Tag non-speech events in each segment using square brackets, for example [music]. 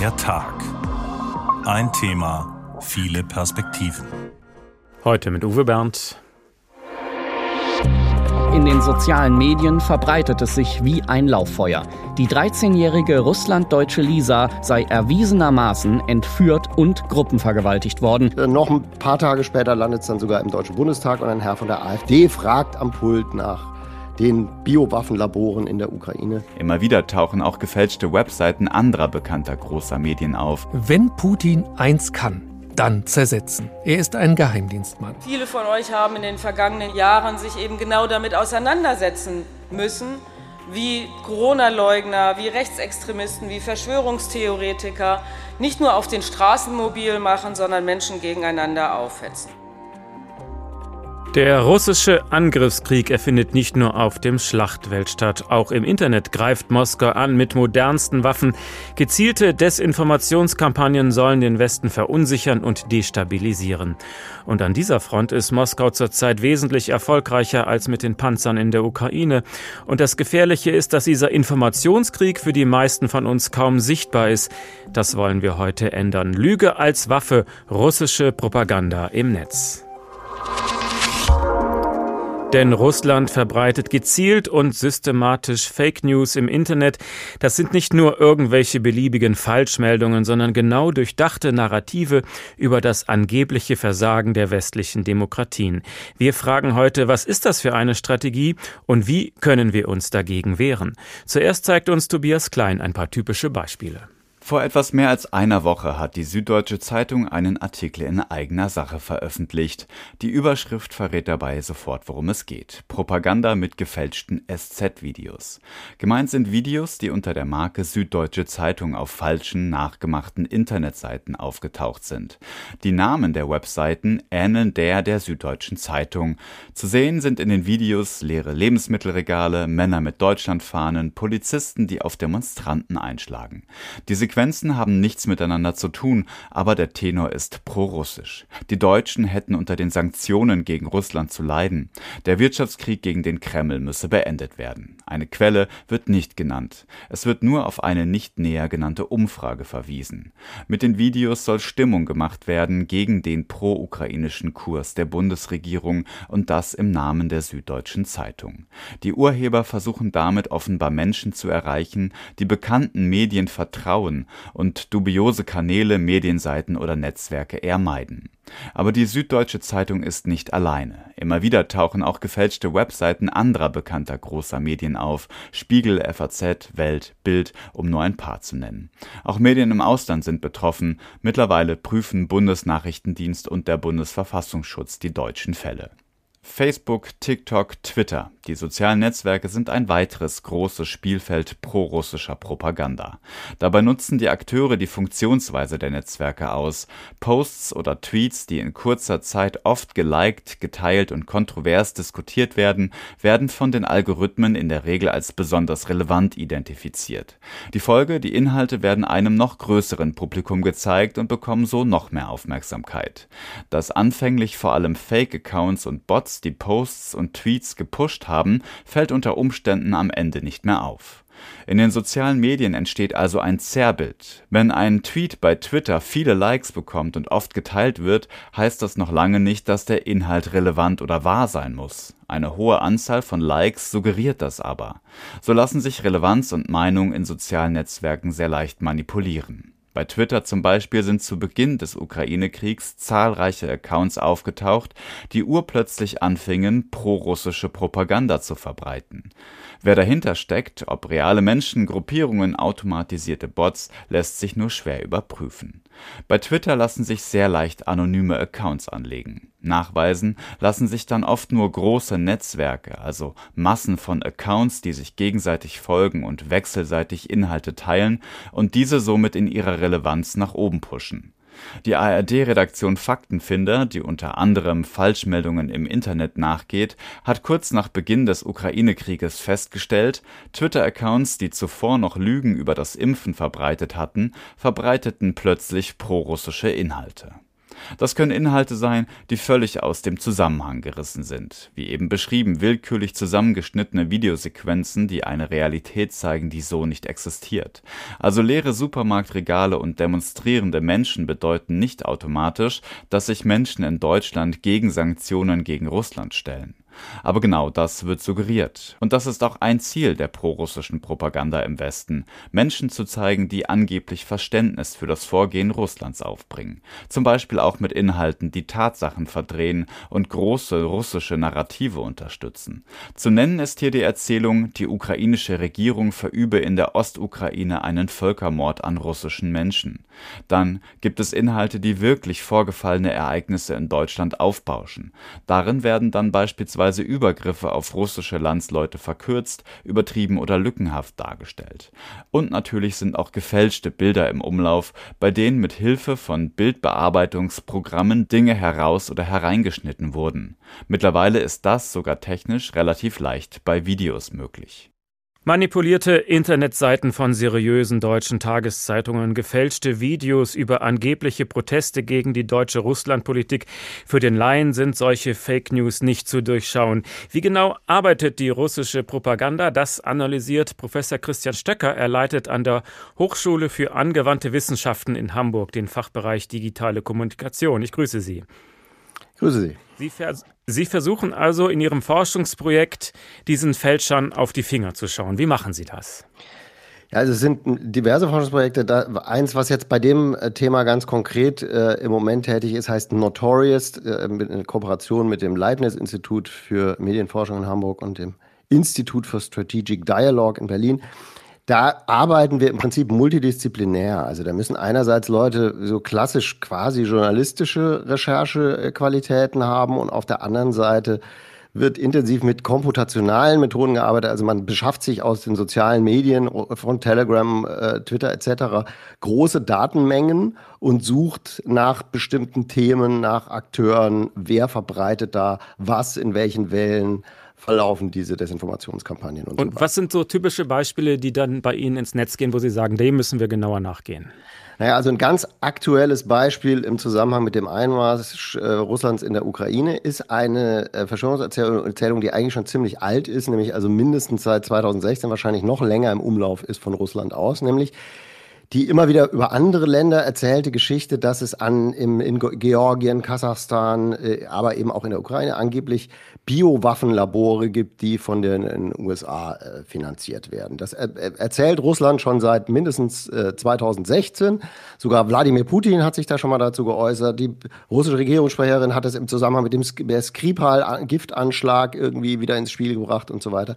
Der Tag. Ein Thema, viele Perspektiven. Heute mit Uwe Bernd. In den sozialen Medien verbreitet es sich wie ein Lauffeuer. Die 13-jährige russlanddeutsche Lisa sei erwiesenermaßen entführt und gruppenvergewaltigt worden. Äh, noch ein paar Tage später landet es dann sogar im Deutschen Bundestag und ein Herr von der AfD fragt am Pult nach den Biowaffenlaboren in der Ukraine. Immer wieder tauchen auch gefälschte Webseiten anderer bekannter großer Medien auf. Wenn Putin eins kann, dann zersetzen. Er ist ein Geheimdienstmann. Viele von euch haben in den vergangenen Jahren sich eben genau damit auseinandersetzen müssen, wie Corona-Leugner, wie Rechtsextremisten, wie Verschwörungstheoretiker nicht nur auf den Straßen mobil machen, sondern Menschen gegeneinander aufhetzen. Der russische Angriffskrieg erfindet nicht nur auf dem Schlachtfeld statt. Auch im Internet greift Moskau an mit modernsten Waffen. Gezielte Desinformationskampagnen sollen den Westen verunsichern und destabilisieren. Und an dieser Front ist Moskau zurzeit wesentlich erfolgreicher als mit den Panzern in der Ukraine. Und das Gefährliche ist, dass dieser Informationskrieg für die meisten von uns kaum sichtbar ist. Das wollen wir heute ändern. Lüge als Waffe, russische Propaganda im Netz. Denn Russland verbreitet gezielt und systematisch Fake News im Internet. Das sind nicht nur irgendwelche beliebigen Falschmeldungen, sondern genau durchdachte Narrative über das angebliche Versagen der westlichen Demokratien. Wir fragen heute, was ist das für eine Strategie und wie können wir uns dagegen wehren? Zuerst zeigt uns Tobias Klein ein paar typische Beispiele. Vor etwas mehr als einer Woche hat die Süddeutsche Zeitung einen Artikel in eigener Sache veröffentlicht. Die Überschrift verrät dabei sofort, worum es geht. Propaganda mit gefälschten SZ-Videos. Gemeint sind Videos, die unter der Marke Süddeutsche Zeitung auf falschen, nachgemachten Internetseiten aufgetaucht sind. Die Namen der Webseiten ähneln der der Süddeutschen Zeitung. Zu sehen sind in den Videos leere Lebensmittelregale, Männer mit Deutschlandfahnen, Polizisten, die auf Demonstranten einschlagen. Die Sequenzen haben nichts miteinander zu tun, aber der Tenor ist prorussisch. Die Deutschen hätten unter den Sanktionen gegen Russland zu leiden. Der Wirtschaftskrieg gegen den Kreml müsse beendet werden. Eine Quelle wird nicht genannt. Es wird nur auf eine nicht näher genannte Umfrage verwiesen. Mit den Videos soll Stimmung gemacht werden gegen den pro-ukrainischen Kurs der Bundesregierung und das im Namen der Süddeutschen Zeitung. Die Urheber versuchen damit offenbar Menschen zu erreichen, die bekannten Medien vertrauen und dubiose Kanäle, Medienseiten oder Netzwerke eher meiden. Aber die Süddeutsche Zeitung ist nicht alleine. Immer wieder tauchen auch gefälschte Webseiten anderer bekannter großer Medien auf. Spiegel, FAZ, Welt, Bild, um nur ein paar zu nennen. Auch Medien im Ausland sind betroffen. Mittlerweile prüfen Bundesnachrichtendienst und der Bundesverfassungsschutz die deutschen Fälle. Facebook, TikTok, Twitter. Die sozialen Netzwerke sind ein weiteres großes Spielfeld prorussischer Propaganda. Dabei nutzen die Akteure die Funktionsweise der Netzwerke aus. Posts oder Tweets, die in kurzer Zeit oft geliked, geteilt und kontrovers diskutiert werden, werden von den Algorithmen in der Regel als besonders relevant identifiziert. Die Folge, die Inhalte werden einem noch größeren Publikum gezeigt und bekommen so noch mehr Aufmerksamkeit. Dass anfänglich vor allem Fake-Accounts und Bots die Posts und Tweets gepusht haben, fällt unter Umständen am Ende nicht mehr auf. In den sozialen Medien entsteht also ein Zerrbild. Wenn ein Tweet bei Twitter viele Likes bekommt und oft geteilt wird, heißt das noch lange nicht, dass der Inhalt relevant oder wahr sein muss. Eine hohe Anzahl von Likes suggeriert das aber. So lassen sich Relevanz und Meinung in sozialen Netzwerken sehr leicht manipulieren. Bei Twitter zum Beispiel sind zu Beginn des Ukraine-Kriegs zahlreiche Accounts aufgetaucht, die urplötzlich anfingen, prorussische Propaganda zu verbreiten. Wer dahinter steckt, ob reale Menschen, Gruppierungen, automatisierte Bots, lässt sich nur schwer überprüfen. Bei Twitter lassen sich sehr leicht anonyme Accounts anlegen. Nachweisen lassen sich dann oft nur große Netzwerke, also Massen von Accounts, die sich gegenseitig folgen und wechselseitig Inhalte teilen und diese somit in ihrer Relevanz nach oben pushen. Die ARD-Redaktion Faktenfinder, die unter anderem Falschmeldungen im Internet nachgeht, hat kurz nach Beginn des Ukraine-Krieges festgestellt, Twitter-Accounts, die zuvor noch Lügen über das Impfen verbreitet hatten, verbreiteten plötzlich prorussische Inhalte Das können Inhalte sein, die völlig aus dem Zusammenhang gerissen sind, wie eben beschrieben willkürlich zusammengeschnittene Videosequenzen, die eine Realität zeigen, die so nicht existiert. Also leere Supermarktregale und demonstrierende Menschen bedeuten nicht automatisch, dass sich Menschen in Deutschland gegen Sanktionen gegen Russland stellen. Aber genau das wird suggeriert. Und das ist auch ein Ziel der prorussischen Propaganda im Westen, Menschen zu zeigen, die angeblich Verständnis für das Vorgehen Russlands aufbringen. Zum Beispiel auch mit Inhalten, die Tatsachen verdrehen und große russische Narrative unterstützen. Zu nennen ist hier die Erzählung, die ukrainische Regierung verübe in der Ostukraine einen Völkermord an russischen Menschen. Dann gibt es Inhalte, die wirklich vorgefallene Ereignisse in Deutschland aufbauschen. Darin werden dann beispielsweise beispielsweise Übergriffe auf russische Landsleute verkürzt, übertrieben oder lückenhaft dargestellt. Und natürlich sind auch gefälschte Bilder im Umlauf, bei denen mit Hilfe von Bildbearbeitungsprogrammen Dinge heraus oder hereingeschnitten wurden. Mittlerweile ist das sogar technisch relativ leicht bei Videos möglich Manipulierte Internetseiten von seriösen deutschen Tageszeitungen, gefälschte Videos über angebliche Proteste gegen die deutsche Russlandpolitik. Für den Laien sind solche Fake News nicht zu durchschauen. Wie genau arbeitet die russische Propaganda? Das analysiert Professor Christian Stöcker. Er leitet an der Hochschule für angewandte Wissenschaften in Hamburg den Fachbereich digitale Kommunikation. Ich grüße Sie. Grüße Sie. Sie, vers Sie, versuchen also in Ihrem Forschungsprojekt diesen Fälschern auf die Finger zu schauen. Wie machen Sie das? Ja, also es sind diverse Forschungsprojekte. Da, eins, was jetzt bei dem äh, Thema ganz konkret äh, im Moment tätig ist, heißt Notorious, äh, in Kooperation mit dem Leibniz-Institut für Medienforschung in Hamburg und dem Institut for Strategic Dialogue in Berlin. Da arbeiten wir im Prinzip multidisziplinär. Also da müssen einerseits Leute so klassisch quasi journalistische Recherchequalitäten haben und auf der anderen Seite wird intensiv mit komputationalen Methoden gearbeitet. Also man beschafft sich aus den sozialen Medien von Telegram, äh, Twitter etc. große Datenmengen und sucht nach bestimmten Themen, nach Akteuren, wer verbreitet da was, in welchen Wellen verlaufen diese Desinformationskampagnen. Und, und so was sind so typische Beispiele, die dann bei Ihnen ins Netz gehen, wo Sie sagen, dem müssen wir genauer nachgehen? Naja, also ein ganz aktuelles Beispiel im Zusammenhang mit dem Einmarsch äh, Russlands in der Ukraine ist eine äh, Verschwörungserzählung, die eigentlich schon ziemlich alt ist, nämlich also mindestens seit 2016, wahrscheinlich noch länger im Umlauf ist von Russland aus, nämlich die immer wieder über andere Länder erzählte Geschichte, dass es an im, in Georgien, Kasachstan, äh, aber eben auch in der Ukraine angeblich Biowaffenlabore gibt, die von den, USA äh, finanziert werden. Das er, erzählt Russland schon seit mindestens äh, 2016. Sogar Wladimir Putin hat sich da schon mal dazu geäußert. Die russische Regierungssprecherin hat es im Zusammenhang mit dem Skripal-Giftanschlag irgendwie wieder ins Spiel gebracht und so weiter.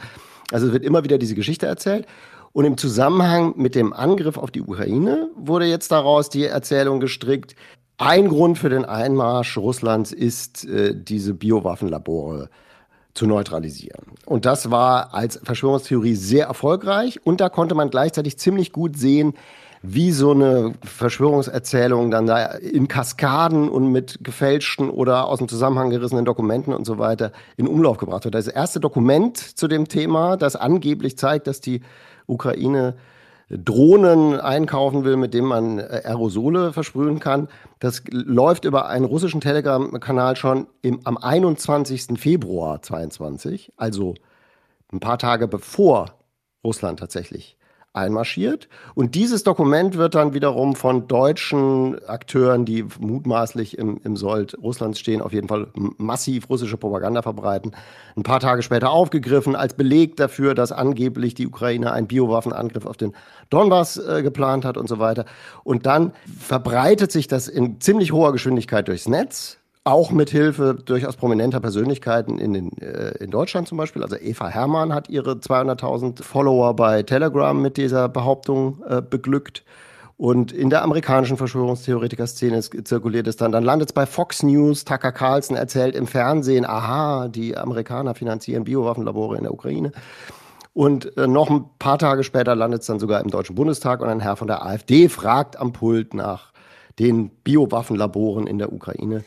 Also es wird immer wieder diese Geschichte erzählt. Und im Zusammenhang mit dem Angriff auf die Ukraine wurde jetzt daraus die Erzählung gestrickt. Ein Grund für den Einmarsch Russlands ist, äh, diese Biowaffenlabore zu neutralisieren. Und das war als Verschwörungstheorie sehr erfolgreich. Und da konnte man gleichzeitig ziemlich gut sehen, wie so eine Verschwörungserzählung dann da in Kaskaden und mit gefälschten oder aus dem Zusammenhang gerissenen Dokumenten und so weiter in Umlauf gebracht wird. Das erste Dokument zu dem Thema, das angeblich zeigt, dass die Ukraine Drohnen einkaufen will, mit denen man äh, Aerosole versprühen kann. Das läuft über einen russischen Telegram-Kanal schon im, am 21. Februar 22, also ein paar Tage bevor Russland tatsächlich einmarschiert. Und dieses Dokument wird dann wiederum von deutschen Akteuren, die mutmaßlich im, im Sold Russlands stehen, auf jeden Fall massiv russische Propaganda verbreiten, ein paar Tage später aufgegriffen als Beleg dafür, dass angeblich die Ukraine einen Biowaffenangriff auf den Donbass äh, geplant hat und so weiter. Und dann verbreitet sich das in ziemlich hoher Geschwindigkeit durchs Netz auch mit Hilfe durchaus prominenter Persönlichkeiten in, den, äh, in Deutschland zum Beispiel. Also Eva Hermann hat ihre 200.000 Follower bei Telegram mit dieser Behauptung äh, beglückt. Und in der amerikanischen Verschwörungstheoretiker-Szene zirkuliert es dann. Dann landet es bei Fox News. Tucker Carlson erzählt im Fernsehen, aha, die Amerikaner finanzieren Biowaffenlabore in der Ukraine. Und äh, noch ein paar Tage später landet es dann sogar im Deutschen Bundestag und ein Herr von der AfD fragt am Pult nach den Biowaffenlaboren in der Ukraine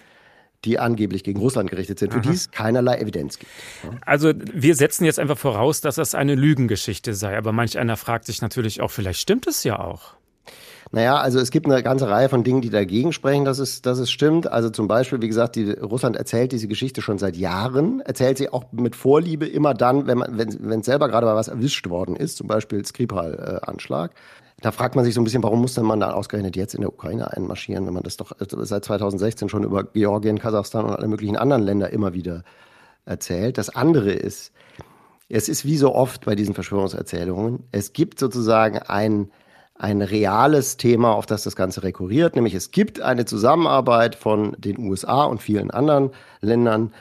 die angeblich gegen Russland gerichtet sind, für Aha. die es keinerlei Evidenz gibt. Also wir setzen jetzt einfach voraus, dass das eine Lügengeschichte sei, aber manch einer fragt sich natürlich auch, vielleicht stimmt es ja auch. Naja, also es gibt eine ganze Reihe von Dingen, die dagegen sprechen, dass es, dass es stimmt. Also zum Beispiel, wie gesagt, die, Russland erzählt diese Geschichte schon seit Jahren, erzählt sie auch mit Vorliebe immer dann, wenn man, wenn, selber gerade mal was erwischt worden ist, zum Beispiel Skripal-Anschlag. Da fragt man sich so ein bisschen, warum muss denn man da ausgerechnet jetzt in der Ukraine einmarschieren, wenn man das doch seit 2016 schon über Georgien, Kasachstan und alle möglichen anderen Länder immer wieder erzählt. Das andere ist, es ist wie so oft bei diesen Verschwörungserzählungen, es gibt sozusagen ein, ein reales Thema, auf das das Ganze rekurriert, nämlich es gibt eine Zusammenarbeit von den USA und vielen anderen Ländern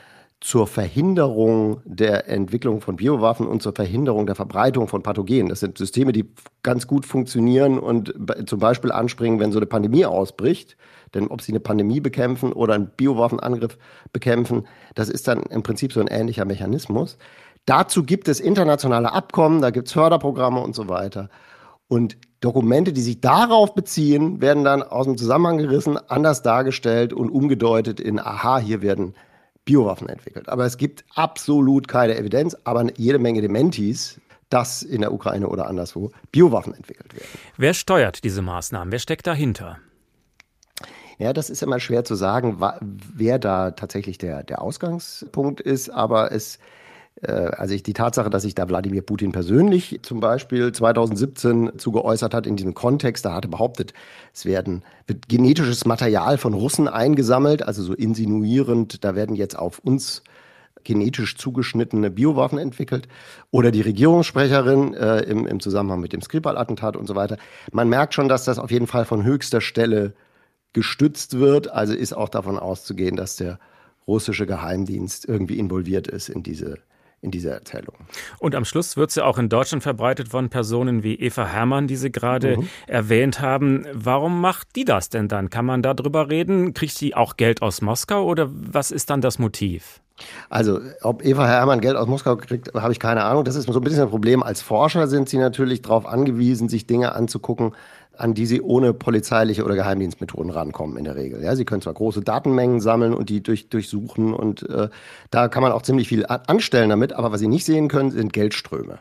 zur Verhinderung der Entwicklung von Biowaffen und zur Verhinderung der Verbreitung von Pathogenen. Das sind Systeme, die ganz gut funktionieren und zum Beispiel anspringen, wenn so eine Pandemie ausbricht. Denn ob sie eine Pandemie bekämpfen oder einen Biowaffenangriff bekämpfen, das ist dann im Prinzip so ein ähnlicher Mechanismus. Dazu gibt es internationale Abkommen, da gibt es Förderprogramme und so weiter. Und Dokumente, die sich darauf beziehen, werden dann aus dem Zusammenhang gerissen, anders dargestellt und umgedeutet in, aha, hier werden Biowaffen entwickelt. Aber es gibt absolut keine Evidenz, aber jede Menge Dementis, dass in der Ukraine oder anderswo Biowaffen entwickelt werden. Wer steuert diese Maßnahmen? Wer steckt dahinter? Ja, das ist immer schwer zu sagen, wer da tatsächlich der, der Ausgangspunkt ist, aber es also ich, die Tatsache, dass sich da Wladimir Putin persönlich zum Beispiel 2017 zu geäußert hat in diesem Kontext, da hatte behauptet, es werden, wird genetisches Material von Russen eingesammelt, also so insinuierend, da werden jetzt auf uns genetisch zugeschnittene Biowaffen entwickelt oder die Regierungssprecherin äh, im, im Zusammenhang mit dem Skripal-Attentat und so weiter. Man merkt schon, dass das auf jeden Fall von höchster Stelle gestützt wird. Also ist auch davon auszugehen, dass der russische Geheimdienst irgendwie involviert ist in diese in dieser Erzählung. Und am Schluss wird sie auch in Deutschland verbreitet von Personen wie Eva Herrmann, die Sie gerade mhm. erwähnt haben. Warum macht die das denn dann? Kann man darüber reden? Kriegt sie auch Geld aus Moskau oder was ist dann das Motiv? Also, ob Eva Herrmann Geld aus Moskau kriegt, habe ich keine Ahnung. Das ist so ein bisschen ein Problem. Als Forscher sind sie natürlich darauf angewiesen, sich Dinge anzugucken, an die sie ohne polizeiliche oder Geheimdienstmethoden rankommen in der Regel. Ja, sie können zwar große Datenmengen sammeln und die durch, durchsuchen und äh, da kann man auch ziemlich viel anstellen damit, aber was sie nicht sehen können, sind Geldströme.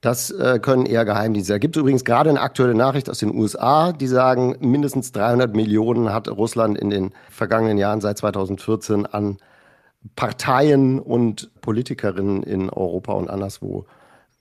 Das äh, können eher Geheimdienste. Da gibt es übrigens gerade eine aktuelle Nachricht aus den USA, die sagen, mindestens 300 Millionen hat Russland in den vergangenen Jahren seit 2014 an Parteien und Politikerinnen in Europa und anderswo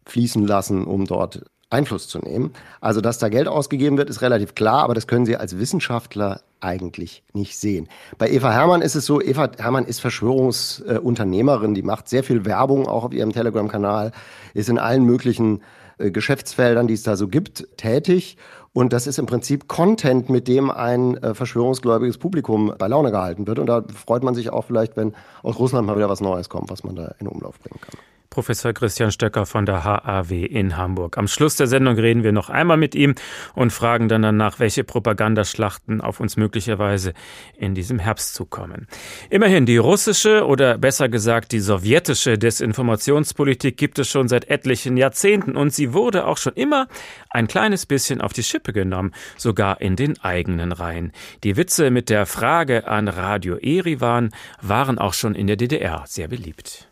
fließen lassen, um dort Einfluss zu nehmen. Also, dass da Geld ausgegeben wird, ist relativ klar, aber das können Sie als Wissenschaftler eigentlich nicht sehen. Bei Eva Hermann ist es so, Eva Hermann ist Verschwörungsunternehmerin, die macht sehr viel Werbung auch auf ihrem Telegram-Kanal, ist in allen möglichen äh, Geschäftsfeldern, die es da so gibt, tätig. Und das ist im Prinzip Content, mit dem ein äh, verschwörungsgläubiges Publikum bei Laune gehalten wird. Und da freut man sich auch vielleicht, wenn aus Russland mal wieder was Neues kommt, was man da in Umlauf bringen kann. Professor Christian Stöcker von der HAW in Hamburg. Am Schluss der Sendung reden wir noch einmal mit ihm und fragen dann danach, welche Propagandaschlachten auf uns möglicherweise in diesem Herbst zukommen. Immerhin, die russische oder besser gesagt die sowjetische Desinformationspolitik gibt es schon seit etlichen Jahrzehnten und sie wurde auch schon immer ein kleines bisschen auf die Schippe genommen, sogar in den eigenen Reihen. Die Witze mit der Frage an Radio Erivan waren auch schon in der DDR sehr beliebt.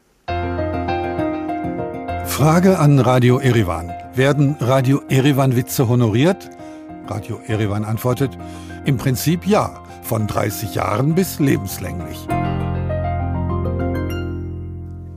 Frage an Radio Erivan. Werden Radio Erivan Witze honoriert? Radio Erivan antwortet, im Prinzip ja, von 30 Jahren bis lebenslänglich.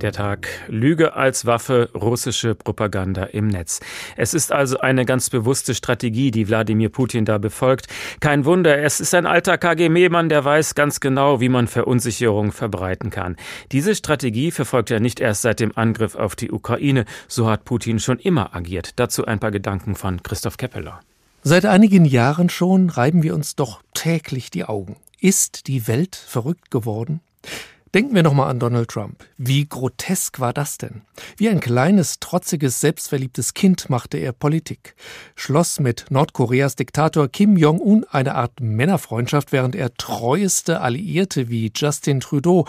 Der Tag Lüge als Waffe, russische Propaganda im Netz. Es ist also eine ganz bewusste Strategie, die Wladimir Putin da befolgt. Kein Wunder, es ist ein alter KGB-Mann, der weiß ganz genau, wie man Verunsicherung verbreiten kann. Diese Strategie verfolgt er nicht erst seit dem Angriff auf die Ukraine. So hat Putin schon immer agiert. Dazu ein paar Gedanken von Christoph Keppeler. Seit einigen Jahren schon reiben wir uns doch täglich die Augen. Ist die Welt verrückt geworden? Denken wir nochmal an Donald Trump. Wie grotesk war das denn? Wie ein kleines, trotziges, selbstverliebtes Kind machte er Politik. Schloss mit Nordkoreas Diktator Kim Jong-un eine Art Männerfreundschaft, während er treueste Alliierte wie Justin Trudeau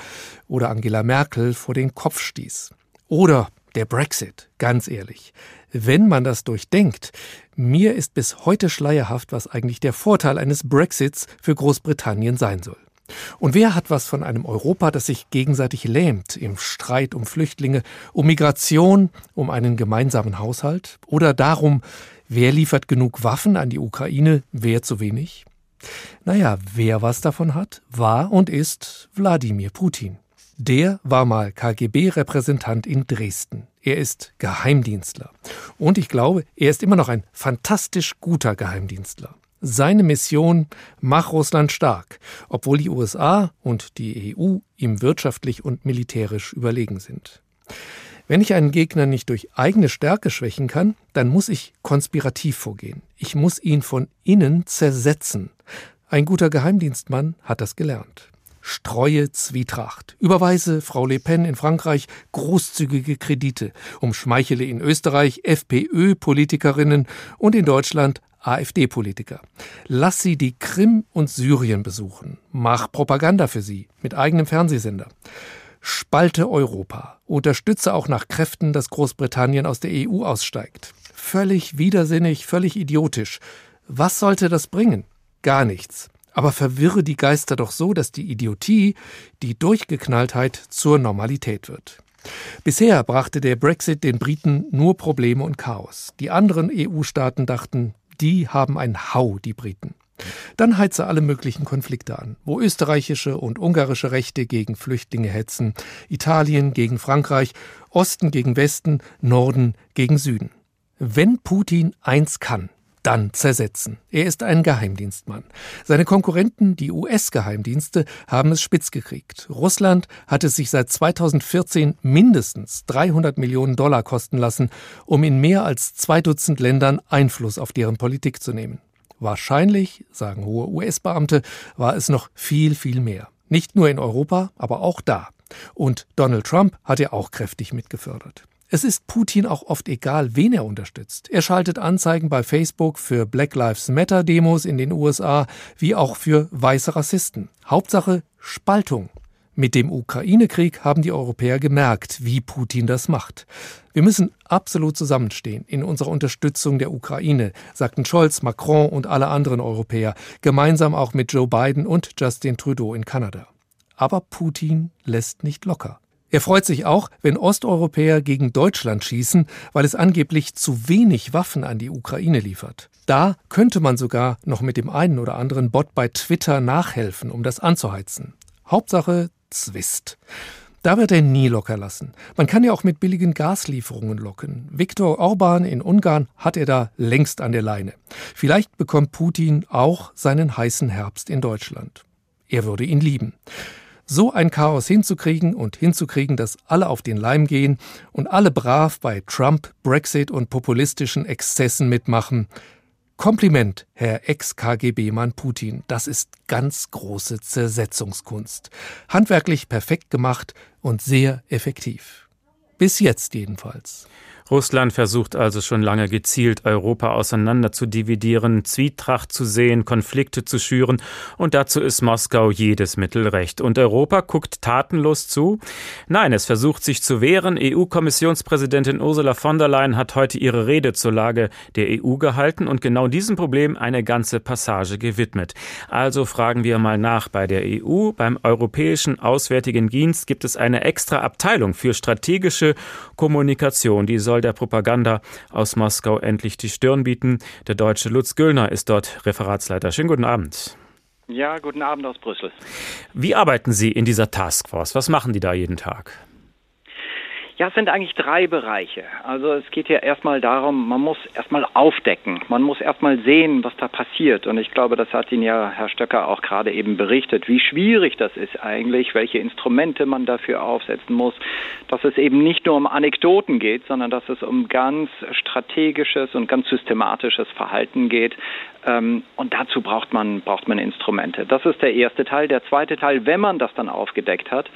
oder Angela Merkel vor den Kopf stieß. Oder der Brexit, ganz ehrlich. Wenn man das durchdenkt, mir ist bis heute schleierhaft, was eigentlich der Vorteil eines Brexits für Großbritannien sein soll. Und wer hat was von einem Europa, das sich gegenseitig lähmt im Streit um Flüchtlinge, um Migration, um einen gemeinsamen Haushalt oder darum, Wer liefert genug Waffen an die Ukraine, wer zu wenig? Naja, wer was davon hat, war und ist Wladimir Putin. Der war mal KGB-Repräsentant in Dresden. Er ist Geheimdienstler. Und ich glaube, er ist immer noch ein fantastisch guter Geheimdienstler. Seine Mission Mach Russland stark, obwohl die USA und die EU ihm wirtschaftlich und militärisch überlegen sind. Wenn ich einen Gegner nicht durch eigene Stärke schwächen kann, dann muss ich konspirativ vorgehen. Ich muss ihn von innen zersetzen. Ein guter Geheimdienstmann hat das gelernt. Streue Zwietracht. Überweise Frau Le Pen in Frankreich großzügige Kredite, umschmeichele in Österreich FPÖ-Politikerinnen und in Deutschland AfD-Politiker. Lass sie die Krim und Syrien besuchen. Mach Propaganda für sie mit eigenem Fernsehsender. Spalte Europa. Unterstütze auch nach Kräften, dass Großbritannien aus der EU aussteigt. Völlig widersinnig, völlig idiotisch. Was sollte das bringen? Gar nichts. Aber verwirre die Geister doch so, dass die Idiotie, die Durchgeknalltheit zur Normalität wird. Bisher brachte der Brexit den Briten nur Probleme und Chaos. Die anderen EU-Staaten dachten, die haben ein Hau, die Briten. Dann heize alle möglichen Konflikte an, wo österreichische und ungarische Rechte gegen Flüchtlinge hetzen, Italien gegen Frankreich, Osten gegen Westen, Norden gegen Süden. Wenn Putin eins kann, dann zersetzen. Er ist ein Geheimdienstmann. Seine Konkurrenten, die US-Geheimdienste, haben es spitz gekriegt. Russland hat es sich seit 2014 mindestens 300 Millionen Dollar kosten lassen, um in mehr als zwei Dutzend Ländern Einfluss auf deren Politik zu nehmen. Wahrscheinlich, sagen hohe US-Beamte, war es noch viel, viel mehr. Nicht nur in Europa, aber auch da. Und Donald Trump hat ja auch kräftig mitgefördert. Es ist Putin auch oft egal, wen er unterstützt. Er schaltet Anzeigen bei Facebook für Black Lives Matter Demos in den USA wie auch für weiße Rassisten. Hauptsache Spaltung. Mit dem Ukraine-Krieg haben die Europäer gemerkt, wie Putin das macht. Wir müssen absolut zusammenstehen in unserer Unterstützung der Ukraine, sagten Scholz, Macron und alle anderen Europäer, gemeinsam auch mit Joe Biden und Justin Trudeau in Kanada. Aber Putin lässt nicht locker. Er freut sich auch, wenn Osteuropäer gegen Deutschland schießen, weil es angeblich zu wenig Waffen an die Ukraine liefert. Da könnte man sogar noch mit dem einen oder anderen Bot bei Twitter nachhelfen, um das anzuheizen. Hauptsache Zwist. Da wird er nie locker lassen. Man kann ja auch mit billigen Gaslieferungen locken. Viktor Orban in Ungarn hat er da längst an der Leine. Vielleicht bekommt Putin auch seinen heißen Herbst in Deutschland. Er würde ihn lieben. So ein Chaos hinzukriegen und hinzukriegen, dass alle auf den Leim gehen und alle brav bei Trump, Brexit und populistischen Exzessen mitmachen, Kompliment, Herr Ex-KGB-Mann Putin. Das ist ganz große Zersetzungskunst. Handwerklich perfekt gemacht und sehr effektiv. Bis jetzt jedenfalls. Russland versucht also schon lange gezielt, Europa auseinander zu dividieren, Zwietracht zu sehen, Konflikte zu schüren, und dazu ist Moskau jedes Mittel recht. Und Europa guckt tatenlos zu? Nein, es versucht sich zu wehren. EU-Kommissionspräsidentin Ursula von der Leyen hat heute ihre Rede zur Lage der EU gehalten und genau diesem Problem eine ganze Passage gewidmet. Also fragen wir mal nach bei der EU. Beim Europäischen Auswärtigen Dienst gibt es eine extra Abteilung für strategische Kommunikation, die soll soll der Propaganda aus Moskau endlich die Stirn bieten. Der deutsche Lutz Güllner ist dort Referatsleiter. Schönen guten Abend. Ja, guten Abend aus Brüssel. Wie arbeiten Sie in dieser Taskforce? Was machen die da jeden Tag? Ja, es sind eigentlich drei Bereiche. Also es geht ja erstmal darum, man muss erstmal aufdecken, man muss erstmal sehen, was da passiert. Und ich glaube, das hat Ihnen ja Herr Stöcker auch gerade eben berichtet, wie schwierig das ist eigentlich, welche Instrumente man dafür aufsetzen muss, dass es eben nicht nur um Anekdoten geht, sondern dass es um ganz strategisches und ganz systematisches Verhalten geht. Ähm, und dazu braucht man, braucht man Instrumente. Das ist der erste Teil. Der zweite Teil, wenn man das dann aufgedeckt hat,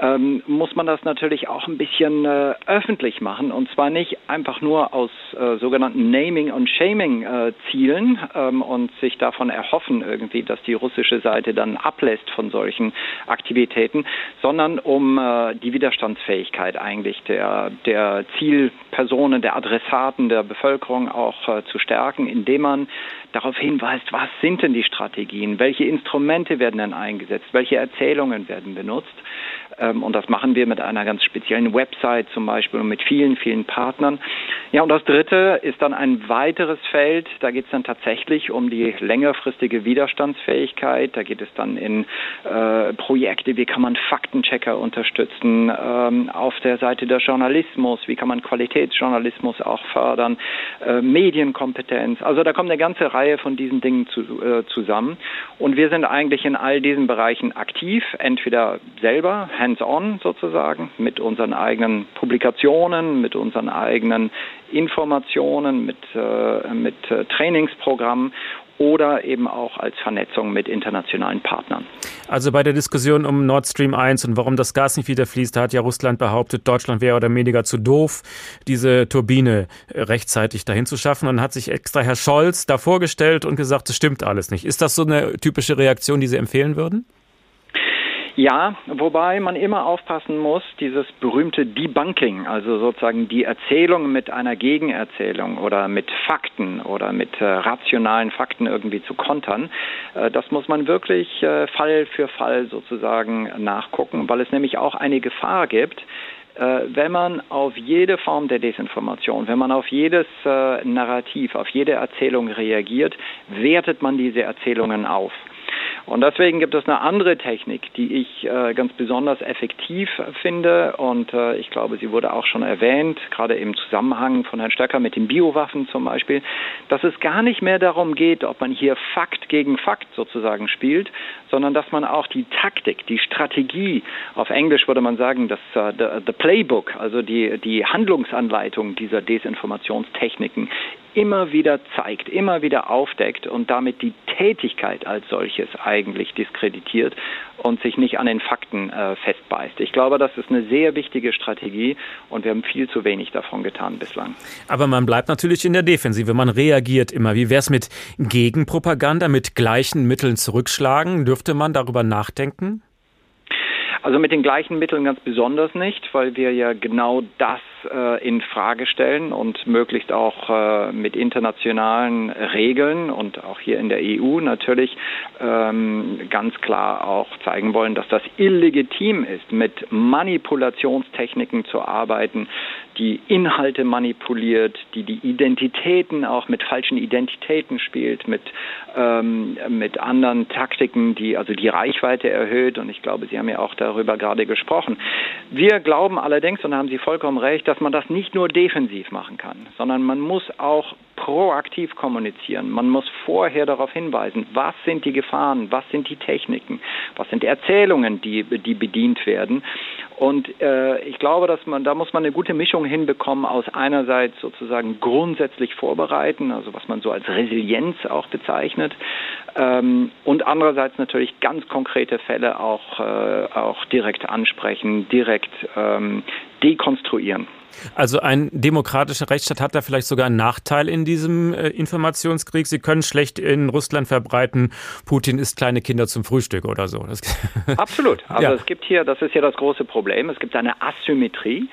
ähm, muss man das natürlich auch ein bisschen äh, öffentlich machen und zwar nicht einfach nur aus äh, sogenannten Naming und Shaming äh, ähm, und sich davon erhoffen irgendwie, dass die russische Seite dann ablässt von solchen Aktivitäten, sondern um die Widerstandsfähigkeit eigentlich der der Zielpersonen, der Adressaten der Bevölkerung auch zu stärken, indem man darauf hinweist, was sind denn die Strategien, welche Instrumente werden denn eingesetzt, welche Erzählungen werden benutzt. Ähm, und das machen wir mit einer ganz speziellen Website zum Beispiel und mit vielen, vielen Partnern. Ja, und das dritte ist dann ein weiteres Feld. Da geht es dann tatsächlich um die längerfristige Widerstandsfähigkeit. Da geht es dann in äh, Projekte, wie kann man Faktenchecker unterstützen, ähm, auf der Seite der Journalismus, wie kann man Qualitätsjournalismus auch fördern, äh, Medienkompetenz. Also da kommt eine ganze Reihe von diesen Dingen zu, äh, zusammen. Und wir sind eigentlich in all diesen Bereichen aktiv, entweder selber, hands-on sozusagen, mit unseren eigenen Publikationen, mit unseren eigenen Informationen, mit, äh, mit äh, Trainingsprogrammen oder eben auch als Vernetzung mit internationalen Partnern. Also bei der Diskussion um Nord Stream 1 und warum das Gas nicht wieder fließt, hat ja Russland behauptet, Deutschland wäre oder weniger zu doof, diese Turbine rechtzeitig dahin zu schaffen. Und hat sich extra Herr Scholz da vorgestellt und gesagt, das stimmt alles nicht. Ist das so eine typische Reaktion, die Sie empfehlen würden? Ja, wobei man immer aufpassen muss, dieses berühmte Debunking, also sozusagen die Erzählung mit einer Gegenerzählung oder mit Fakten oder mit äh, rationalen Fakten irgendwie zu kontern, äh, das muss man wirklich äh, Fall für Fall sozusagen nachgucken, weil es nämlich auch eine Gefahr gibt, äh, wenn man auf jede Form der Desinformation, wenn man auf jedes äh, Narrativ, auf jede Erzählung reagiert, wertet man diese Erzählungen auf. Und deswegen gibt es eine andere Technik, die ich äh, ganz besonders effektiv finde. Und äh, ich glaube, sie wurde auch schon erwähnt, gerade im Zusammenhang von Herrn Stöcker mit den Biowaffen zum Beispiel, dass es gar nicht mehr darum geht, ob man hier Fakt gegen Fakt sozusagen spielt, sondern dass man auch die Taktik, die Strategie, auf Englisch würde man sagen, das uh, the, the Playbook, also die, die Handlungsanleitung dieser Desinformationstechniken immer wieder zeigt, immer wieder aufdeckt und damit die Tätigkeit als solches eigentlich diskreditiert und sich nicht an den Fakten äh, festbeißt. Ich glaube, das ist eine sehr wichtige Strategie und wir haben viel zu wenig davon getan bislang. Aber man bleibt natürlich in der Defensive, man reagiert immer. Wie wäre es mit Gegenpropaganda, mit gleichen Mitteln zurückschlagen? Dürfte man darüber nachdenken? Also mit den gleichen Mitteln ganz besonders nicht, weil wir ja genau das äh, in Frage stellen und möglichst auch äh, mit internationalen Regeln und auch hier in der EU natürlich ähm, ganz klar auch zeigen wollen, dass das illegitim ist, mit Manipulationstechniken zu arbeiten, die Inhalte manipuliert, die die Identitäten auch mit falschen Identitäten spielt, mit ähm, mit anderen Taktiken, die also die Reichweite erhöht. Und ich glaube, Sie haben ja auch darüber gerade gesprochen. Wir glauben allerdings, und da haben Sie vollkommen recht, dass man das nicht nur defensiv machen kann, sondern man muss auch proaktiv kommunizieren. Man muss vorher darauf hinweisen, was sind die Gefahren, was sind die Techniken, was sind Erzählungen, die, die bedient werden. Und äh, ich glaube, dass man, da muss man eine gute Mischung hinbekommen aus einerseits sozusagen grundsätzlich vorbereiten, also was man so als Resilienz auch bezeichnet, ähm, und andererseits natürlich ganz konkrete Fälle auch, äh, auch direkt ansprechen, direkt ähm, dekonstruieren. Also ein demokratischer Rechtsstaat hat da vielleicht sogar einen Nachteil in diesem äh, Informationskrieg. Sie können schlecht in Russland verbreiten, Putin isst kleine Kinder zum Frühstück oder so. [laughs] Absolut. Also ja. es gibt hier, das ist ja das große Problem, es gibt eine Asymmetrie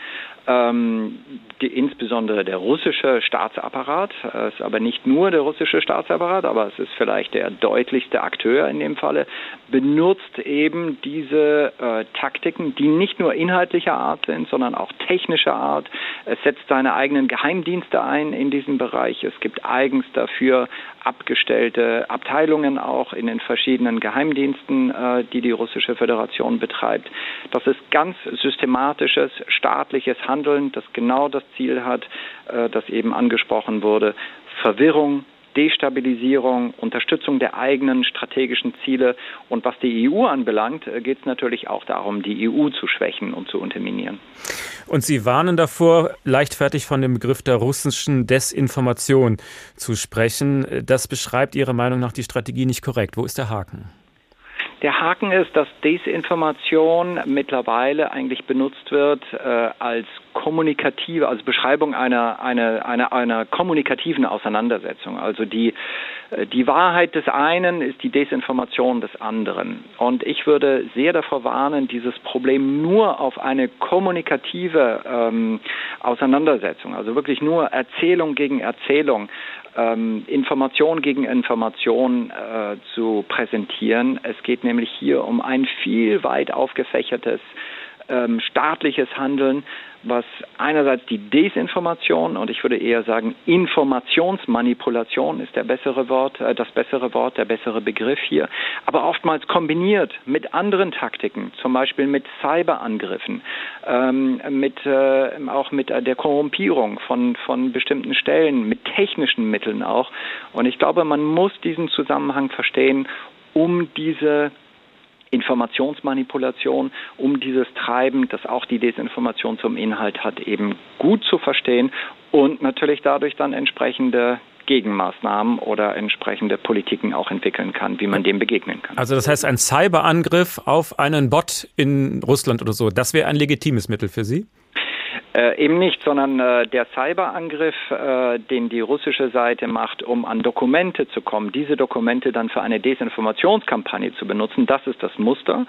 ähm, die, insbesondere der russische Staatsapparat, äh, ist aber nicht nur der russische Staatsapparat, aber es ist vielleicht der deutlichste Akteur in dem Falle, benutzt eben diese äh, Taktiken, die nicht nur inhaltlicher Art sind, sondern auch technischer Art. Es setzt seine eigenen Geheimdienste ein in diesem Bereich. Es gibt eigens dafür abgestellte Abteilungen auch in den verschiedenen Geheimdiensten, äh, die die russische Föderation betreibt. Das ist ganz systematisches staatliches Handeln, das genau das Ziel hat, äh, das eben angesprochen wurde, Verwirrung, Destabilisierung, Unterstützung der eigenen strategischen Ziele. Und was die EU anbelangt, äh, geht es natürlich auch darum, die EU zu schwächen und zu unterminieren. Und Sie warnen davor, leichtfertig von dem Begriff der russischen Desinformation zu sprechen. Das beschreibt Ihrer Meinung nach die Strategie nicht korrekt. Wo ist der Haken? Der Haken ist, dass Desinformation mittlerweile eigentlich benutzt wird äh, als kommunikative, also Beschreibung einer, einer, einer, einer kommunikativen Auseinandersetzung. Also die, äh, die Wahrheit des einen ist die Desinformation des anderen. Und ich würde sehr davor warnen, dieses Problem nur auf eine kommunikative ähm, Auseinandersetzung, also wirklich nur Erzählung gegen Erzählung ähm, Information gegen Information äh, zu präsentieren. Es geht nämlich hier um ein viel weit aufgefächertes ähm, staatliches Handeln, was einerseits die Desinformation und ich würde eher sagen Informationsmanipulation ist der bessere Wort, äh, das bessere Wort, der bessere Begriff hier, aber oftmals kombiniert mit anderen Taktiken, zum Beispiel mit Cyberangriffen, ähm, mit äh, auch mit der Korrumpierung von von bestimmten Stellen, mit technischen Mitteln auch. Und ich glaube, man muss diesen Zusammenhang verstehen, um diese Informationsmanipulation, um dieses Treiben, das auch die Desinformation zum Inhalt hat, eben gut zu verstehen und natürlich dadurch dann entsprechende Gegenmaßnahmen oder entsprechende Politiken auch entwickeln kann, wie man dem begegnen kann. Also das heißt, ein Cyberangriff auf einen Bot in Russland oder so, das wäre ein legitimes Mittel für Sie? Äh, eben nicht, sondern äh, der Cyberangriff, äh, den die russische Seite macht, um an Dokumente zu kommen, diese Dokumente dann für eine Desinformationskampagne zu benutzen, das ist das Muster.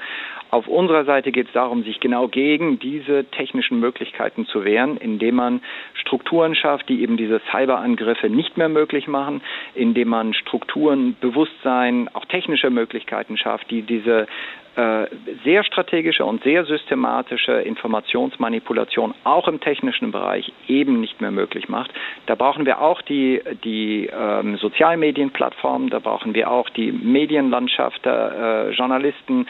Auf unserer Seite geht es darum, sich genau gegen diese technischen Möglichkeiten zu wehren, indem man Strukturen schafft, die eben diese Cyberangriffe nicht mehr möglich machen, indem man Strukturen, Bewusstsein, auch technische Möglichkeiten schafft, die diese sehr strategische und sehr systematische Informationsmanipulation auch im technischen Bereich eben nicht mehr möglich macht. Da brauchen wir auch die, die ähm, Sozialmedienplattformen, da brauchen wir auch die Medienlandschaft, äh, Journalisten,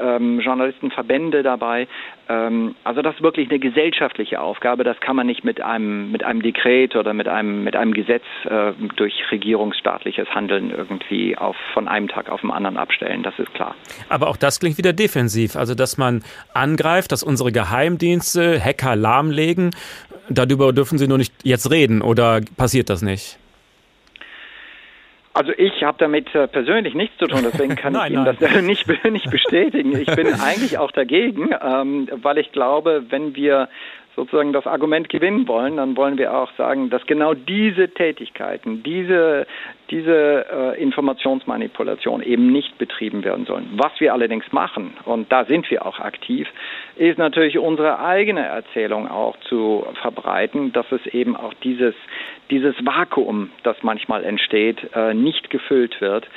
ähm, Journalistenverbände dabei. Ähm, also das ist wirklich eine gesellschaftliche Aufgabe. Das kann man nicht mit einem, mit einem Dekret oder mit einem, mit einem Gesetz äh, durch regierungsstaatliches Handeln irgendwie auf, von einem Tag auf den anderen abstellen. Das ist klar. Aber auch das klingt wieder defensiv. Also, dass man angreift, dass unsere Geheimdienste Hacker lahmlegen. Darüber dürfen Sie nur nicht jetzt reden oder passiert das nicht? Also ich habe damit äh, persönlich nichts zu tun, deswegen kann [laughs] nein, ich Ihnen nein. das [laughs] nicht, nicht bestätigen. Ich bin [laughs] eigentlich auch dagegen, ähm, weil ich glaube, wenn wir sozusagen das Argument gewinnen wollen, dann wollen wir auch sagen, dass genau diese Tätigkeiten, diese, diese äh, Informationsmanipulation eben nicht betrieben werden sollen. Was wir allerdings machen, und da sind wir auch aktiv, ist natürlich unsere eigene Erzählung auch zu verbreiten, dass es eben auch dieses, dieses Vakuum, das manchmal entsteht, äh, nicht gefüllt wird.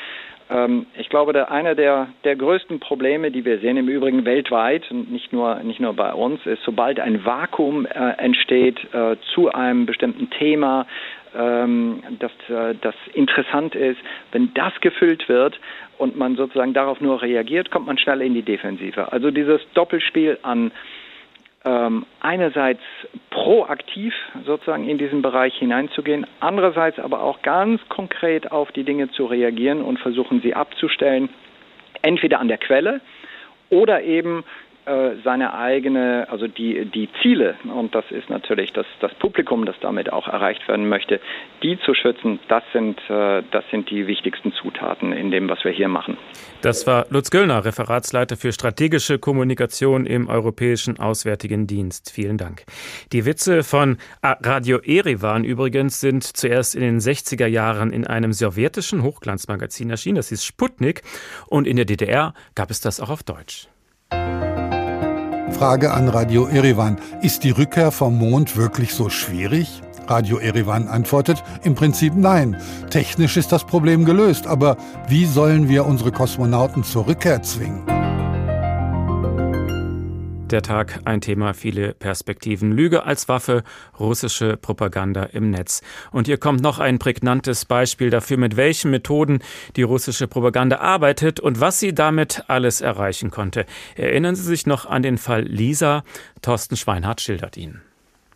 Ähm, ich glaube, der, einer der, der größten Probleme, die wir sehen, im Übrigen weltweit und nicht nur, nicht nur bei uns, ist, sobald ein Vakuum äh, entsteht äh, zu einem bestimmten Thema, ähm, das, äh, das interessant ist, wenn das gefüllt wird und man sozusagen darauf nur reagiert, kommt man schnell in die Defensive. Also dieses Doppelspiel an ähm, einerseits proaktiv sozusagen in diesen Bereich hineinzugehen, andererseits aber auch ganz konkret auf die Dinge zu reagieren und versuchen, sie abzustellen, entweder an der Quelle oder eben seine eigene, also die, die Ziele, und das ist natürlich das, das Publikum, das damit auch erreicht werden möchte, die zu schützen, das sind, äh, das sind die wichtigsten Zutaten in dem, was wir hier machen. Das war Lutz Göllner, Referatsleiter für strategische Kommunikation im Europäischen Auswärtigen Dienst. Vielen Dank. Die Witze von Radio Erivan übrigens sind zuerst in den 60er Jahren in einem sowjetischen Hochglanzmagazin erschienen, das hieß Sputnik, und in der DDR gab es das auch auf Deutsch. Frage an Radio Erivan. Ist die Rückkehr vom Mond wirklich so schwierig? Radio Erivan antwortet, im Prinzip nein. Technisch ist das Problem gelöst, aber wie sollen wir unsere Kosmonauten zur Rückkehr zwingen? Der Tag ein Thema, viele Perspektiven. Lüge als Waffe, russische Propaganda im Netz. Und hier kommt noch ein prägnantes Beispiel dafür, mit welchen Methoden die russische Propaganda arbeitet und was sie damit alles erreichen konnte. Erinnern Sie sich noch an den Fall Lisa? Thorsten Schweinhardt schildert ihn.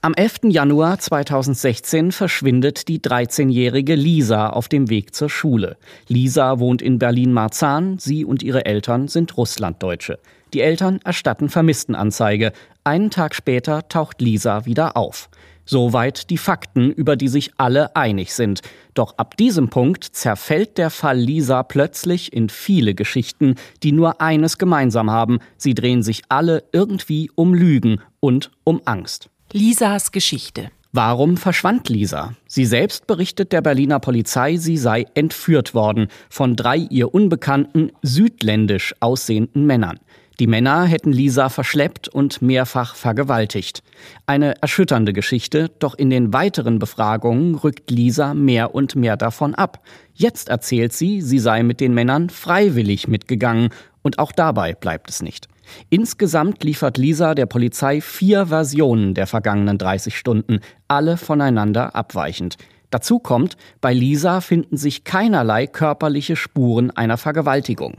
Am 11. Januar 2016 verschwindet die 13-jährige Lisa auf dem Weg zur Schule. Lisa wohnt in Berlin-Marzahn, sie und ihre Eltern sind Russlanddeutsche. Die Eltern erstatten Vermisstenanzeige. Einen Tag später taucht Lisa wieder auf. Soweit die Fakten, über die sich alle einig sind. Doch ab diesem Punkt zerfällt der Fall Lisa plötzlich in viele Geschichten, die nur eines gemeinsam haben. Sie drehen sich alle irgendwie um Lügen und um Angst. Lisas Geschichte. Warum verschwand Lisa? Sie selbst berichtet der Berliner Polizei, sie sei entführt worden von drei ihr unbekannten, südländisch aussehenden Männern. Die Männer hätten Lisa verschleppt und mehrfach vergewaltigt. Eine erschütternde Geschichte, doch in den weiteren Befragungen rückt Lisa mehr und mehr davon ab. Jetzt erzählt sie, sie sei mit den Männern freiwillig mitgegangen und auch dabei bleibt es nicht. Insgesamt liefert Lisa der Polizei vier Versionen der vergangenen 30 Stunden, alle voneinander abweichend. Dazu kommt, bei Lisa finden sich keinerlei körperliche Spuren einer Vergewaltigung.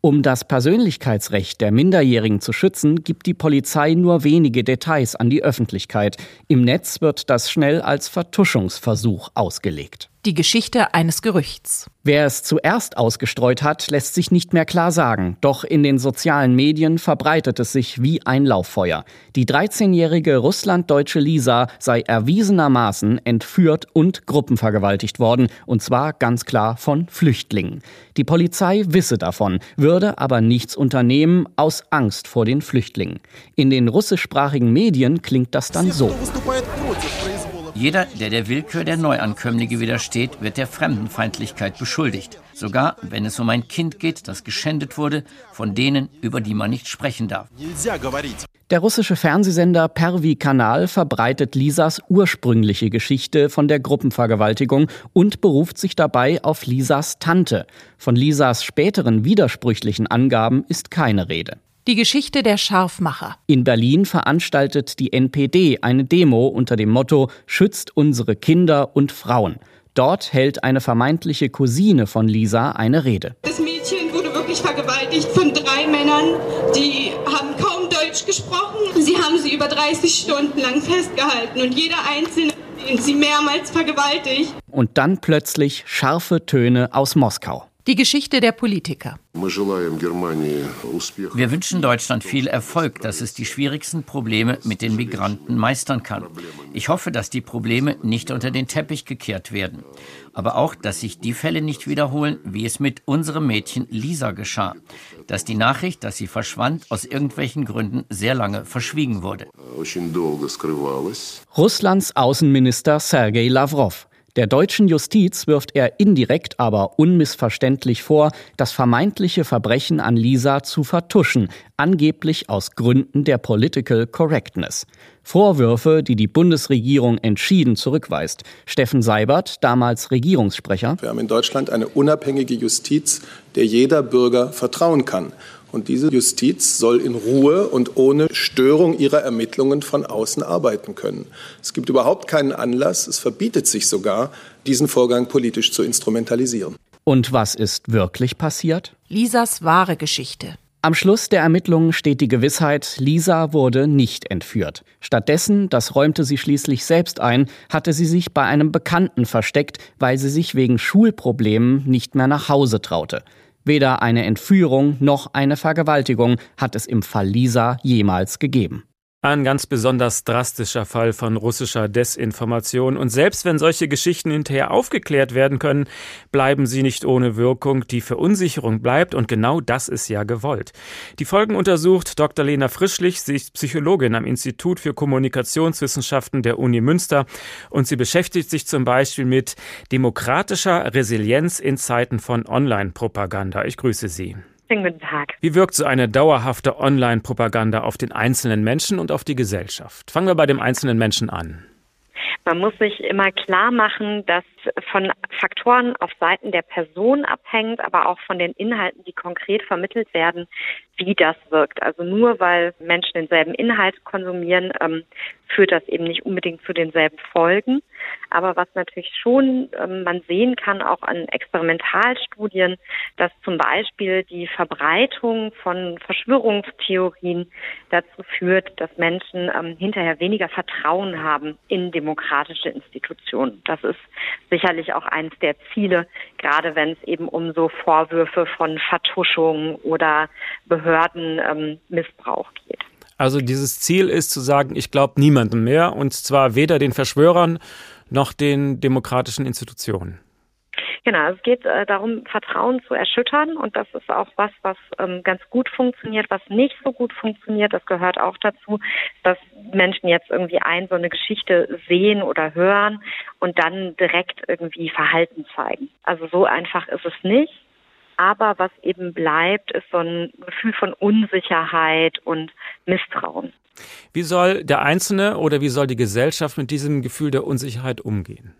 Um das Persönlichkeitsrecht der Minderjährigen zu schützen, gibt die Polizei nur wenige Details an die Öffentlichkeit. Im Netz wird das schnell als Vertuschungsversuch ausgelegt. Die Geschichte eines Gerüchts. Wer es zuerst ausgestreut hat, lässt sich nicht mehr klar sagen. Doch in den sozialen Medien verbreitet es sich wie ein Lauffeuer. Die 13-jährige russlanddeutsche Lisa sei erwiesenermaßen entführt und gruppenvergewaltigt worden. Und zwar ganz klar von Flüchtlingen. Die Polizei wisse davon, würde aber nichts unternehmen aus Angst vor den Flüchtlingen. In den russischsprachigen Medien klingt das dann so. Jeder, der der Willkür der Neuankömmlinge widersteht, wird der Fremdenfeindlichkeit beschuldigt. Sogar wenn es um ein Kind geht, das geschändet wurde, von denen, über die man nicht sprechen darf. Der russische Fernsehsender Pervi Kanal verbreitet Lisas ursprüngliche Geschichte von der Gruppenvergewaltigung und beruft sich dabei auf Lisas Tante. Von Lisas späteren widersprüchlichen Angaben ist keine Rede. Die Geschichte der Scharfmacher. In Berlin veranstaltet die NPD eine Demo unter dem Motto Schützt unsere Kinder und Frauen. Dort hält eine vermeintliche Cousine von Lisa eine Rede. Das Mädchen wurde wirklich vergewaltigt von drei Männern, die haben kaum Deutsch gesprochen. Sie haben sie über 30 Stunden lang festgehalten und jeder einzelne hat sie mehrmals vergewaltigt. Und dann plötzlich scharfe Töne aus Moskau. Die Geschichte der Politiker. Wir wünschen Deutschland viel Erfolg, dass es die schwierigsten Probleme mit den Migranten meistern kann. Ich hoffe, dass die Probleme nicht unter den Teppich gekehrt werden. Aber auch, dass sich die Fälle nicht wiederholen, wie es mit unserem Mädchen Lisa geschah. Dass die Nachricht, dass sie verschwand, aus irgendwelchen Gründen sehr lange verschwiegen wurde. Russlands Außenminister Sergei Lavrov. Der deutschen Justiz wirft er indirekt, aber unmissverständlich vor, das vermeintliche Verbrechen an Lisa zu vertuschen, angeblich aus Gründen der Political Correctness. Vorwürfe, die die Bundesregierung entschieden zurückweist. Steffen Seibert, damals Regierungssprecher. Wir haben in Deutschland eine unabhängige Justiz, der jeder Bürger vertrauen kann. Und diese Justiz soll in Ruhe und ohne Störung ihrer Ermittlungen von außen arbeiten können. Es gibt überhaupt keinen Anlass, es verbietet sich sogar, diesen Vorgang politisch zu instrumentalisieren. Und was ist wirklich passiert? Lisas wahre Geschichte. Am Schluss der Ermittlungen steht die Gewissheit, Lisa wurde nicht entführt. Stattdessen, das räumte sie schließlich selbst ein, hatte sie sich bei einem Bekannten versteckt, weil sie sich wegen Schulproblemen nicht mehr nach Hause traute. Weder eine Entführung noch eine Vergewaltigung hat es im Fall Lisa jemals gegeben. Ein ganz besonders drastischer Fall von russischer Desinformation. Und selbst wenn solche Geschichten hinterher aufgeklärt werden können, bleiben sie nicht ohne Wirkung. Die Verunsicherung bleibt und genau das ist ja gewollt. Die Folgen untersucht Dr. Lena Frischlich. Sie ist Psychologin am Institut für Kommunikationswissenschaften der Uni Münster und sie beschäftigt sich zum Beispiel mit demokratischer Resilienz in Zeiten von Online-Propaganda. Ich grüße Sie. Schönen guten Tag. Wie wirkt so eine dauerhafte Online-Propaganda auf den einzelnen Menschen und auf die Gesellschaft? Fangen wir bei dem einzelnen Menschen an. Man muss sich immer klar machen, dass von Faktoren auf Seiten der Person abhängt, aber auch von den Inhalten, die konkret vermittelt werden, wie das wirkt. Also nur weil Menschen denselben Inhalt konsumieren, ähm, führt das eben nicht unbedingt zu denselben Folgen. Aber was natürlich schon ähm, man sehen kann, auch an Experimentalstudien, dass zum Beispiel die Verbreitung von Verschwörungstheorien dazu führt, dass Menschen ähm, hinterher weniger Vertrauen haben in demokratische Institutionen. Das ist sicherlich auch eines der Ziele, gerade wenn es eben um so Vorwürfe von Vertuschung oder Behördenmissbrauch ähm, geht. Also dieses Ziel ist zu sagen, ich glaube niemandem mehr, und zwar weder den Verschwörern noch den demokratischen Institutionen. Genau, es geht äh, darum, Vertrauen zu erschüttern und das ist auch was, was ähm, ganz gut funktioniert, was nicht so gut funktioniert. Das gehört auch dazu, dass Menschen jetzt irgendwie ein so eine Geschichte sehen oder hören und dann direkt irgendwie Verhalten zeigen. Also so einfach ist es nicht. Aber was eben bleibt, ist so ein Gefühl von Unsicherheit und Misstrauen. Wie soll der Einzelne oder wie soll die Gesellschaft mit diesem Gefühl der Unsicherheit umgehen?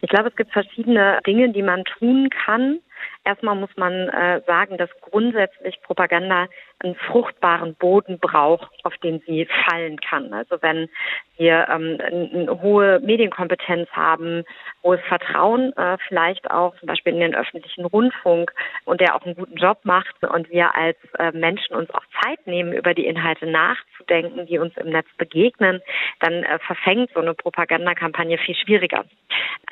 Ich glaube, es gibt verschiedene Dinge, die man tun kann. Erstmal muss man äh, sagen, dass grundsätzlich Propaganda einen fruchtbaren Boden braucht, auf den sie fallen kann. Also wenn wir ähm, eine hohe Medienkompetenz haben, hohes Vertrauen, äh, vielleicht auch zum Beispiel in den öffentlichen Rundfunk und der auch einen guten Job macht und wir als äh, Menschen uns auch Zeit nehmen, über die Inhalte nachzudenken, die uns im Netz begegnen, dann äh, verfängt so eine Propagandakampagne viel schwieriger,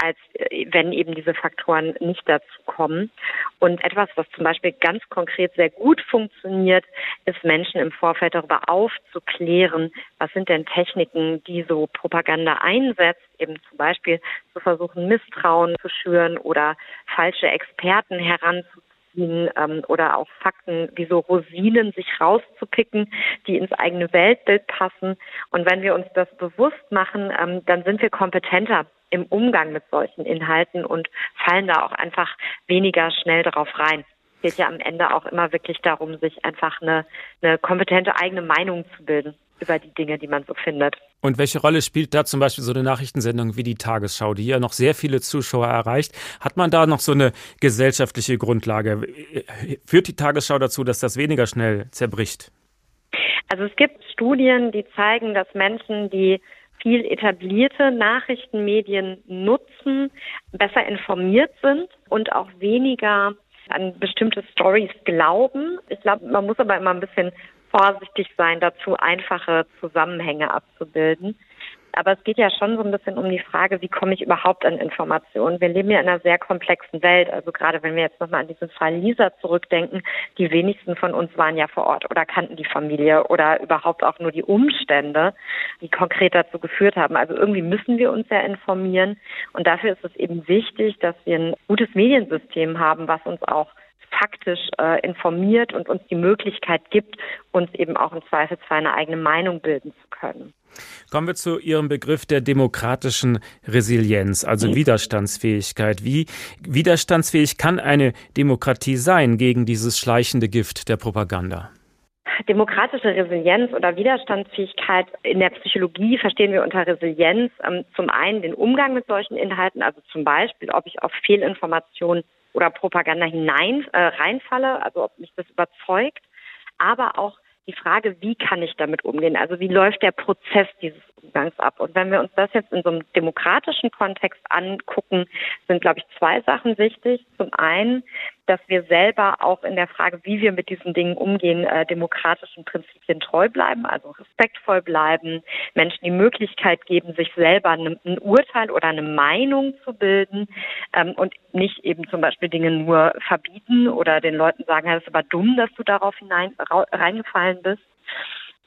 als äh, wenn eben diese Faktoren nicht dazu kommen. Und etwas, was zum Beispiel ganz konkret sehr gut funktioniert, ist Menschen im Vorfeld darüber aufzuklären, was sind denn Techniken, die so Propaganda einsetzt, eben zum Beispiel zu versuchen, Misstrauen zu schüren oder falsche Experten heranzuziehen ähm, oder auch Fakten wie so Rosinen sich rauszupicken, die ins eigene Weltbild passen. Und wenn wir uns das bewusst machen, ähm, dann sind wir kompetenter im Umgang mit solchen Inhalten und fallen da auch einfach weniger schnell darauf rein geht ja am Ende auch immer wirklich darum, sich einfach eine, eine kompetente eigene Meinung zu bilden über die Dinge, die man so findet. Und welche Rolle spielt da zum Beispiel so eine Nachrichtensendung wie die Tagesschau, die ja noch sehr viele Zuschauer erreicht? Hat man da noch so eine gesellschaftliche Grundlage? Führt die Tagesschau dazu, dass das weniger schnell zerbricht? Also es gibt Studien, die zeigen, dass Menschen, die viel etablierte Nachrichtenmedien nutzen, besser informiert sind und auch weniger an bestimmte Stories glauben. Ich glaube, man muss aber immer ein bisschen vorsichtig sein, dazu einfache Zusammenhänge abzubilden. Aber es geht ja schon so ein bisschen um die Frage, wie komme ich überhaupt an Informationen? Wir leben ja in einer sehr komplexen Welt. Also gerade wenn wir jetzt nochmal an diesen Fall Lisa zurückdenken, die wenigsten von uns waren ja vor Ort oder kannten die Familie oder überhaupt auch nur die Umstände, die konkret dazu geführt haben. Also irgendwie müssen wir uns ja informieren. Und dafür ist es eben wichtig, dass wir ein gutes Mediensystem haben, was uns auch faktisch äh, informiert und uns die Möglichkeit gibt, uns eben auch im Zweifelsfall eine eigene Meinung bilden zu können. Kommen wir zu Ihrem Begriff der demokratischen Resilienz, also mhm. Widerstandsfähigkeit. Wie widerstandsfähig kann eine Demokratie sein gegen dieses schleichende Gift der Propaganda? Demokratische Resilienz oder Widerstandsfähigkeit in der Psychologie verstehen wir unter Resilienz ähm, zum einen den Umgang mit solchen Inhalten, also zum Beispiel, ob ich auf Fehlinformationen oder Propaganda hinein äh, reinfalle, also ob mich das überzeugt, aber auch die Frage, wie kann ich damit umgehen? Also wie läuft der Prozess dieses Umgangs ab? Und wenn wir uns das jetzt in so einem demokratischen Kontext angucken, sind, glaube ich, zwei Sachen wichtig. Zum einen, dass wir selber auch in der Frage, wie wir mit diesen Dingen umgehen, äh, demokratischen Prinzipien treu bleiben, also respektvoll bleiben, Menschen die Möglichkeit geben, sich selber ein, ein Urteil oder eine Meinung zu bilden ähm, und nicht eben zum Beispiel Dinge nur verbieten oder den Leuten sagen, es ist aber dumm, dass du darauf hinein reingefallen bist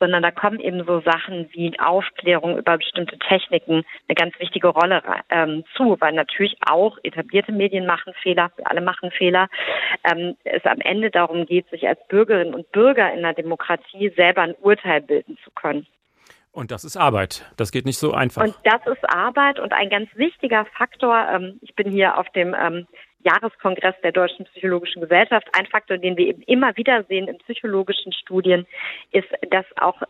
sondern da kommen eben so Sachen wie Aufklärung über bestimmte Techniken eine ganz wichtige Rolle ähm, zu, weil natürlich auch etablierte Medien machen Fehler, wir alle machen Fehler. Ähm, es am Ende darum geht, sich als Bürgerinnen und Bürger in der Demokratie selber ein Urteil bilden zu können. Und das ist Arbeit. Das geht nicht so einfach. Und das ist Arbeit und ein ganz wichtiger Faktor. Ähm, ich bin hier auf dem ähm, Jahreskongress der Deutschen Psychologischen Gesellschaft. Ein Faktor, den wir eben immer wieder sehen in psychologischen Studien, ist, dass auch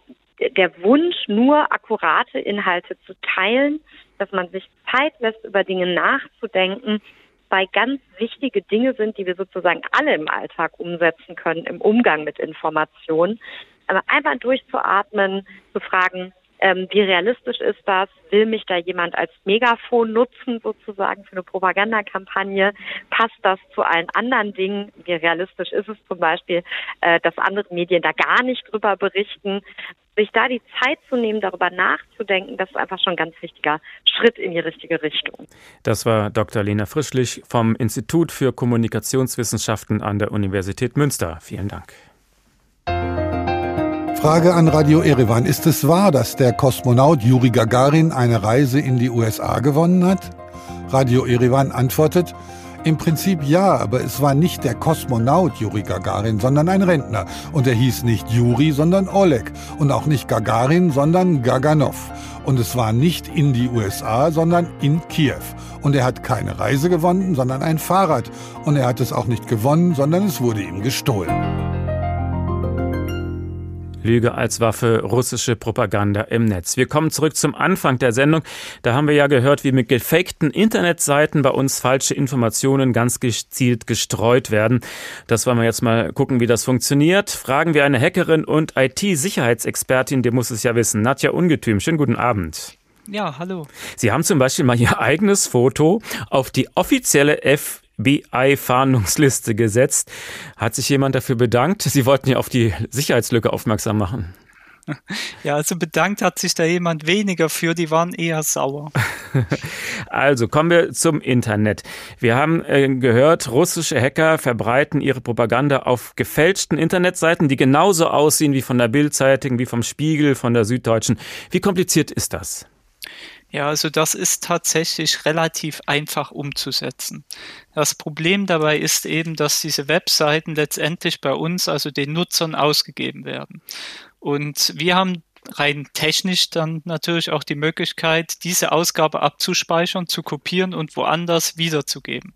der Wunsch, nur akkurate Inhalte zu teilen, dass man sich Zeit lässt, über Dinge nachzudenken, zwei ganz wichtige Dinge sind, die wir sozusagen alle im Alltag umsetzen können im Umgang mit Informationen. Aber einfach durchzuatmen, zu fragen, ähm, wie realistisch ist das? Will mich da jemand als Megafon nutzen, sozusagen für eine Propagandakampagne? Passt das zu allen anderen Dingen? Wie realistisch ist es zum Beispiel, äh, dass andere Medien da gar nicht drüber berichten? Sich da die Zeit zu nehmen, darüber nachzudenken, das ist einfach schon ein ganz wichtiger Schritt in die richtige Richtung. Das war Dr. Lena Frischlich vom Institut für Kommunikationswissenschaften an der Universität Münster. Vielen Dank. Frage an Radio Erevan. Ist es wahr, dass der Kosmonaut Juri Gagarin eine Reise in die USA gewonnen hat? Radio Erevan antwortet, im Prinzip ja, aber es war nicht der Kosmonaut Juri Gagarin, sondern ein Rentner. Und er hieß nicht Juri, sondern Oleg. Und auch nicht Gagarin, sondern Gaganov. Und es war nicht in die USA, sondern in Kiew. Und er hat keine Reise gewonnen, sondern ein Fahrrad. Und er hat es auch nicht gewonnen, sondern es wurde ihm gestohlen. Lüge als Waffe, russische Propaganda im Netz. Wir kommen zurück zum Anfang der Sendung. Da haben wir ja gehört, wie mit gefakten Internetseiten bei uns falsche Informationen ganz gezielt gestreut werden. Das wollen wir jetzt mal gucken, wie das funktioniert. Fragen wir eine Hackerin und IT-Sicherheitsexpertin, die muss es ja wissen. Nadja Ungetüm, schönen guten Abend. Ja, hallo. Sie haben zum Beispiel mal Ihr eigenes Foto auf die offizielle F BI-Fahndungsliste gesetzt. Hat sich jemand dafür bedankt? Sie wollten ja auf die Sicherheitslücke aufmerksam machen. Ja, also bedankt hat sich da jemand weniger für, die waren eher sauer. [laughs] Also kommen wir zum Internet. Wir haben äh, gehört, russische Hacker verbreiten ihre Propaganda auf gefälschten Internetseiten, die genauso aussehen wie von der Bildzeitung, wie vom Spiegel, von der Süddeutschen. Wie kompliziert ist das? Ja, also das ist tatsächlich relativ einfach umzusetzen. Das Problem dabei ist eben, dass diese Webseiten letztendlich bei uns, also den Nutzern, ausgegeben werden. Und wir haben rein technisch dann natürlich auch die Möglichkeit, diese Ausgabe abzuspeichern, zu kopieren und woanders wiederzugeben.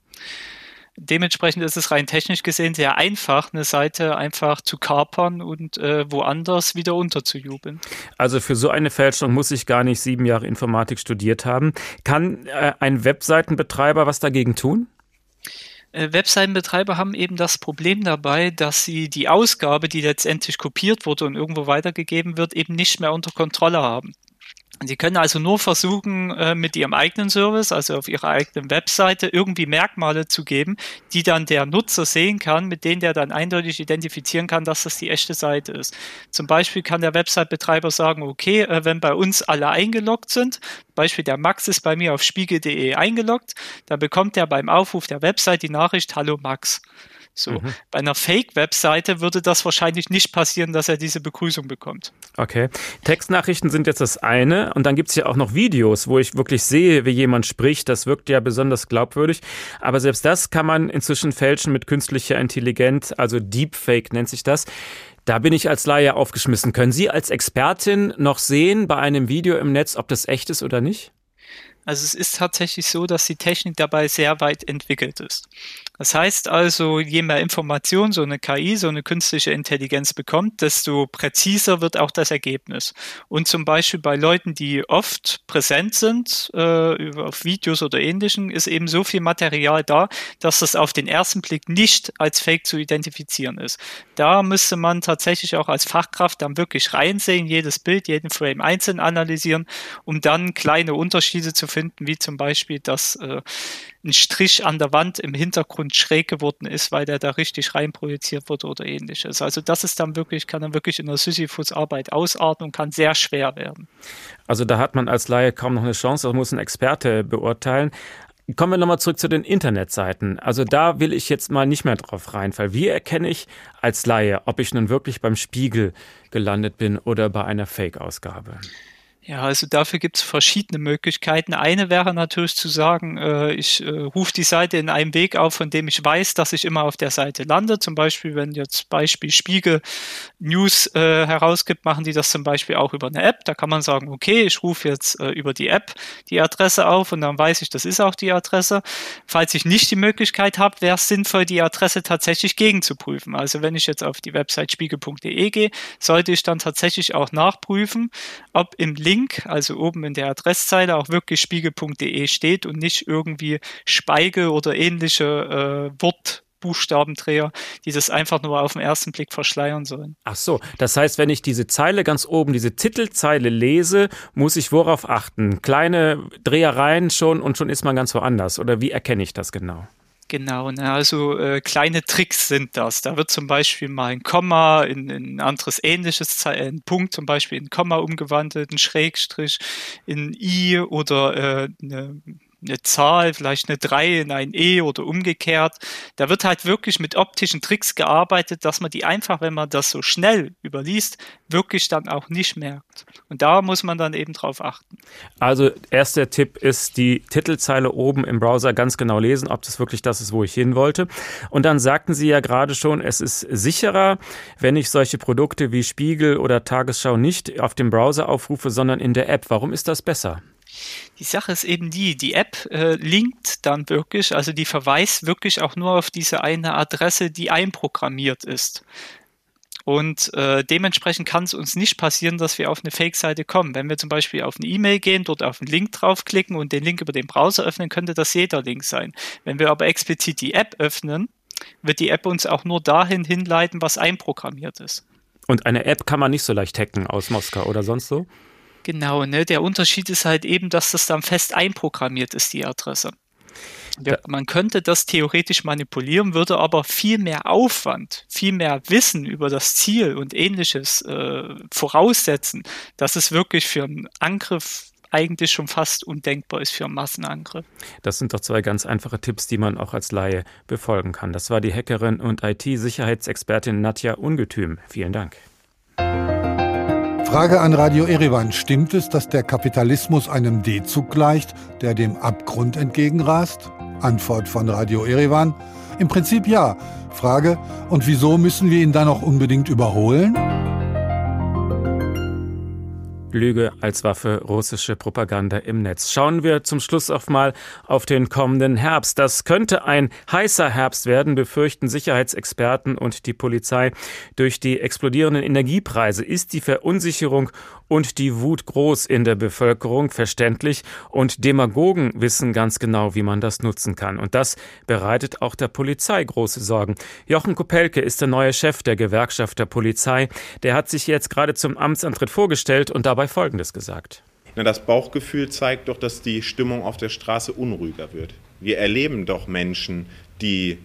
Dementsprechend ist es rein technisch gesehen sehr einfach, eine Seite einfach zu kapern und äh, woanders wieder unterzujubeln. Also für so eine Fälschung muss ich gar nicht sieben Jahre Informatik studiert haben. Kann äh, ein Webseitenbetreiber was dagegen tun? Äh, Webseitenbetreiber haben eben das Problem dabei, dass sie die Ausgabe, die letztendlich kopiert wurde und irgendwo weitergegeben wird, eben nicht mehr unter Kontrolle haben. Sie können also nur versuchen, äh, mit Ihrem eigenen Service, also auf Ihrer eigenen Webseite, irgendwie Merkmale zu geben, die dann der Nutzer sehen kann, mit denen der dann eindeutig identifizieren kann, dass das die echte Seite ist. Zum Beispiel kann der Website-Betreiber sagen, okay, äh, wenn bei uns alle eingeloggt sind, Beispiel der Max ist bei mir auf spiegel.de eingeloggt, dann bekommt er beim Aufruf der Website die Nachricht, hallo Max. So. Mhm. Bei einer Fake-Webseite würde das wahrscheinlich nicht passieren, dass er diese Begrüßung bekommt. Okay. Textnachrichten sind jetzt das eine und dann gibt es ja auch noch Videos, wo ich wirklich sehe, wie jemand spricht. Das wirkt ja besonders glaubwürdig. Aber selbst das kann man inzwischen fälschen mit künstlicher Intelligenz, also Deepfake nennt sich das. Da bin ich als Laie aufgeschmissen. Können Sie als Expertin noch sehen bei einem Video im Netz, ob das echt ist oder nicht? Also es ist tatsächlich so, dass die Technik dabei sehr weit entwickelt ist. Das heißt also, je mehr Information so eine KI, so eine künstliche Intelligenz bekommt, desto präziser wird auch das Ergebnis. Und zum Beispiel bei Leuten, die oft präsent sind, äh, auf Videos oder ähnlichen, ist eben so viel Material da, dass das auf den ersten Blick nicht als Fake zu identifizieren ist. Da müsste man tatsächlich auch als Fachkraft dann wirklich reinsehen, jedes Bild, jeden Frame einzeln analysieren, um dann kleine Unterschiede zu finden, wie zum Beispiel, dass äh, ein Strich an der Wand im Hintergrund schräg geworden ist, weil der da richtig rein projiziert wurde oder ähnliches. Also das ist dann wirklich, kann dann wirklich in der Sisyphus-Arbeit ausarten und kann sehr schwer werden. Also da hat man als Laie kaum noch eine Chance, das muss ein Experte beurteilen. Kommen wir nochmal zurück zu den Internetseiten. Also da will ich jetzt mal nicht mehr drauf reinfallen. Wie erkenne ich als Laie, ob ich nun wirklich beim Spiegel gelandet bin oder bei einer Fake-Ausgabe? Ja, also dafür gibt es verschiedene Möglichkeiten. Eine wäre natürlich zu sagen, äh, ich äh, rufe die Seite in einem Weg auf, von dem ich weiß, dass ich immer auf der Seite lande. Zum Beispiel, wenn jetzt Beispiel Spiegel News äh, herausgibt, machen die das zum Beispiel auch über eine App. Da kann man sagen, okay, ich rufe jetzt äh, über die App die Adresse auf und dann weiß ich, das ist auch die Adresse. Falls ich nicht die Möglichkeit habe, wäre es sinnvoll, die Adresse tatsächlich gegenzuprüfen. Also wenn ich jetzt auf die Website spiegel.de gehe, sollte ich dann tatsächlich auch nachprüfen, ob im Link Link, also oben in der Adresszeile, auch wirklich spiegel.de steht und nicht irgendwie Speigel oder ähnliche äh, Wort die das einfach nur auf den ersten Blick verschleiern sollen. Ach so, das heißt, wenn ich diese Zeile ganz oben, diese Titelzeile lese, muss ich worauf achten? Kleine Drehereien schon und schon ist man ganz woanders. Oder wie erkenne ich das genau? Genau, ne, also äh, kleine Tricks sind das. Da wird zum Beispiel mal ein Komma in, in ein anderes ähnliches, äh, ein Punkt zum Beispiel in Komma umgewandelt, ein Schrägstrich in I oder äh, eine eine Zahl, vielleicht eine 3 in ein E oder umgekehrt. Da wird halt wirklich mit optischen Tricks gearbeitet, dass man die einfach, wenn man das so schnell überliest, wirklich dann auch nicht merkt. Und da muss man dann eben drauf achten. Also erster Tipp ist die Titelzeile oben im Browser ganz genau lesen, ob das wirklich das ist, wo ich hin wollte. Und dann sagten Sie ja gerade schon, es ist sicherer, wenn ich solche Produkte wie Spiegel oder Tagesschau nicht auf dem Browser aufrufe, sondern in der App. Warum ist das besser? Die Sache ist eben die, die App äh, linkt dann wirklich, also die verweist wirklich auch nur auf diese eine Adresse, die einprogrammiert ist. Und äh, dementsprechend kann es uns nicht passieren, dass wir auf eine Fake-Seite kommen. Wenn wir zum Beispiel auf eine E-Mail gehen, dort auf einen Link draufklicken und den Link über den Browser öffnen, könnte das jeder Link sein. Wenn wir aber explizit die App öffnen, wird die App uns auch nur dahin hinleiten, was einprogrammiert ist. Und eine App kann man nicht so leicht hacken aus Moskau oder sonst so? Genau, ne? Der Unterschied ist halt eben, dass das dann fest einprogrammiert ist, die Adresse. Ja, man könnte das theoretisch manipulieren, würde aber viel mehr Aufwand, viel mehr Wissen über das Ziel und ähnliches äh, voraussetzen, dass es wirklich für einen Angriff eigentlich schon fast undenkbar ist für einen Massenangriff. Das sind doch zwei ganz einfache Tipps, die man auch als Laie befolgen kann. Das war die Hackerin und IT-Sicherheitsexpertin Nadja Ungetüm. Vielen Dank. Frage an Radio Erevan. Stimmt es, dass der Kapitalismus einem D-Zug gleicht, der dem Abgrund entgegenrast? Antwort von Radio Erevan. Im Prinzip ja. Frage, und wieso müssen wir ihn dann auch unbedingt überholen? Lüge als Waffe, russische Propaganda im Netz. Schauen wir zum Schluss auch mal auf den kommenden Herbst. Das könnte ein heißer Herbst werden, befürchten Sicherheitsexperten und die Polizei. Durch die explodierenden Energiepreise ist die Verunsicherung und die Wut groß in der Bevölkerung, verständlich. Und Demagogen wissen ganz genau, wie man das nutzen kann. Und das bereitet auch der Polizei große Sorgen. Jochen Kopelke ist der neue Chef der Gewerkschaft der Polizei. Der hat sich jetzt gerade zum Amtsantritt vorgestellt und dabei Folgendes gesagt. Das Bauchgefühl zeigt doch, dass die Stimmung auf der Straße unruhiger wird. Wir erleben doch Menschen, die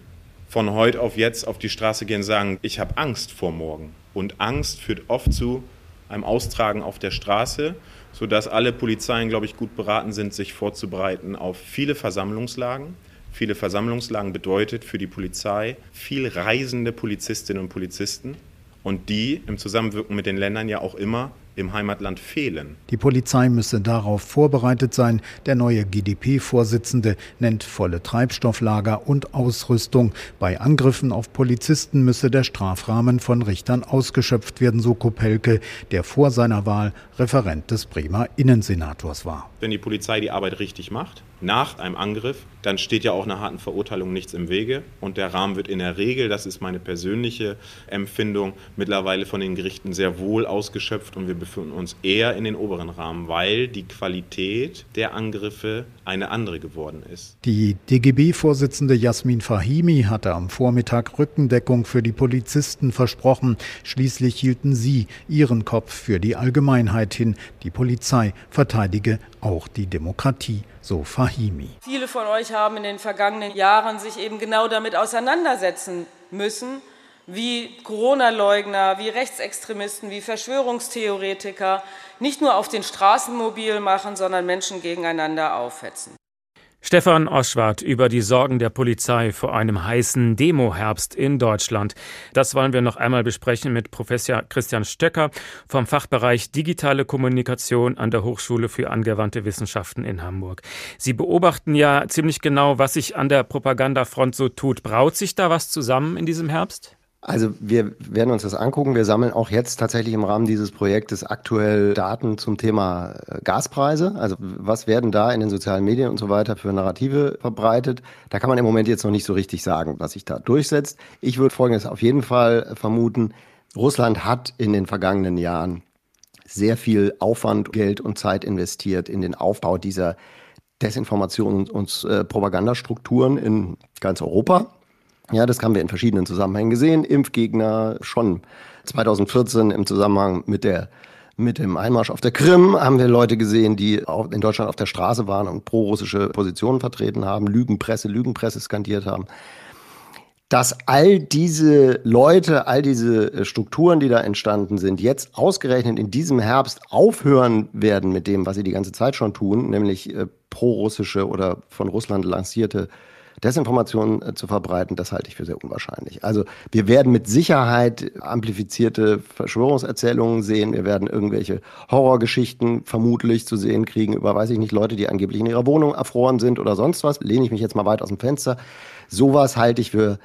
von heute auf jetzt auf die Straße gehen und sagen, ich habe Angst vor morgen. Und Angst führt oft zu einem Austragen auf der Straße, sodass alle Polizeien, glaube ich, gut beraten sind, sich vorzubereiten auf viele Versammlungslagen. Viele Versammlungslagen bedeutet für die Polizei viel reisende Polizistinnen und Polizisten und die im Zusammenwirken mit den Ländern ja auch immer im Heimatland fehlen. Die Polizei müsse darauf vorbereitet sein. Der neue GdP-Vorsitzende nennt volle Treibstofflager und Ausrüstung. Bei Angriffen auf Polizisten müsse der Strafrahmen von Richtern ausgeschöpft werden, so Kopelke, der vor seiner Wahl Referent des Bremer Innensenators war. Wenn die Polizei die Arbeit richtig macht, nach einem Angriff, dann steht ja auch einer harten Verurteilung nichts im Wege. Und der Rahmen wird in der Regel, das ist meine persönliche Empfindung, mittlerweile von den Gerichten sehr wohl ausgeschöpft und wir befinden uns eher in den oberen Rahmen, weil die Qualität der Angriffe eine andere geworden ist. Die DGB-Vorsitzende Jasmin Fahimi hatte am Vormittag Rückendeckung für die Polizisten versprochen. Schließlich hielten sie ihren Kopf für die Allgemeinheit hin. Die Polizei verteidige auch die Demokratie, so Fahimi. Viele von euch haben in den vergangenen Jahren sich eben genau damit auseinandersetzen müssen, wie Corona-Leugner, wie Rechtsextremisten, wie Verschwörungstheoretiker nicht nur auf den Straßen mobil machen, sondern Menschen gegeneinander aufhetzen. Stefan Oschwart über die Sorgen der Polizei vor einem heißen Demoherbst in Deutschland. Das wollen wir noch einmal besprechen mit Professor Christian Stöcker vom Fachbereich Digitale Kommunikation an der Hochschule für angewandte Wissenschaften in Hamburg. Sie beobachten ja ziemlich genau, was sich an der Propagandafront so tut. Braut sich da was zusammen in diesem Herbst? Also wir werden uns das angucken. Wir sammeln auch jetzt tatsächlich im Rahmen dieses Projektes aktuell Daten zum Thema äh, Gaspreise. Also was werden da in den sozialen Medien und so weiter für Narrative verbreitet? Da kann man im Moment jetzt noch nicht so richtig sagen, was sich da durchsetzt. Ich würde Folgendes auf jeden Fall vermuten. Russland hat in den vergangenen Jahren sehr viel Aufwand, Geld und Zeit investiert in den Aufbau dieser Desinformation und äh, Propagandastrukturen in ganz Europa. Ja, das haben wir in verschiedenen Zusammenhängen gesehen. Impfgegner schon 2014 im Zusammenhang mit der mit dem Einmarsch auf der Krim haben wir Leute gesehen, die in Deutschland auf der Straße waren und pro-russische Positionen vertreten haben, Lügenpresse, Lügenpresse skandiert haben. Dass all diese Leute, all diese Strukturen, die da entstanden sind, jetzt ausgerechnet in diesem Herbst aufhören werden mit dem, was sie die ganze Zeit schon tun, nämlich äh, pro-russische oder von Russland lancierte Desinformation äh, zu verbreiten, das halte ich für sehr unwahrscheinlich. Also wir werden mit Sicherheit amplifizierte Verschwörungserzählungen sehen. Wir werden irgendwelche Horrorgeschichten vermutlich zu sehen kriegen über, weiß ich nicht, Leute, die angeblich in ihrer Wohnung erfroren sind oder sonst was. Lehne ich mich jetzt mal weit aus dem Fenster. Sowas halte ich für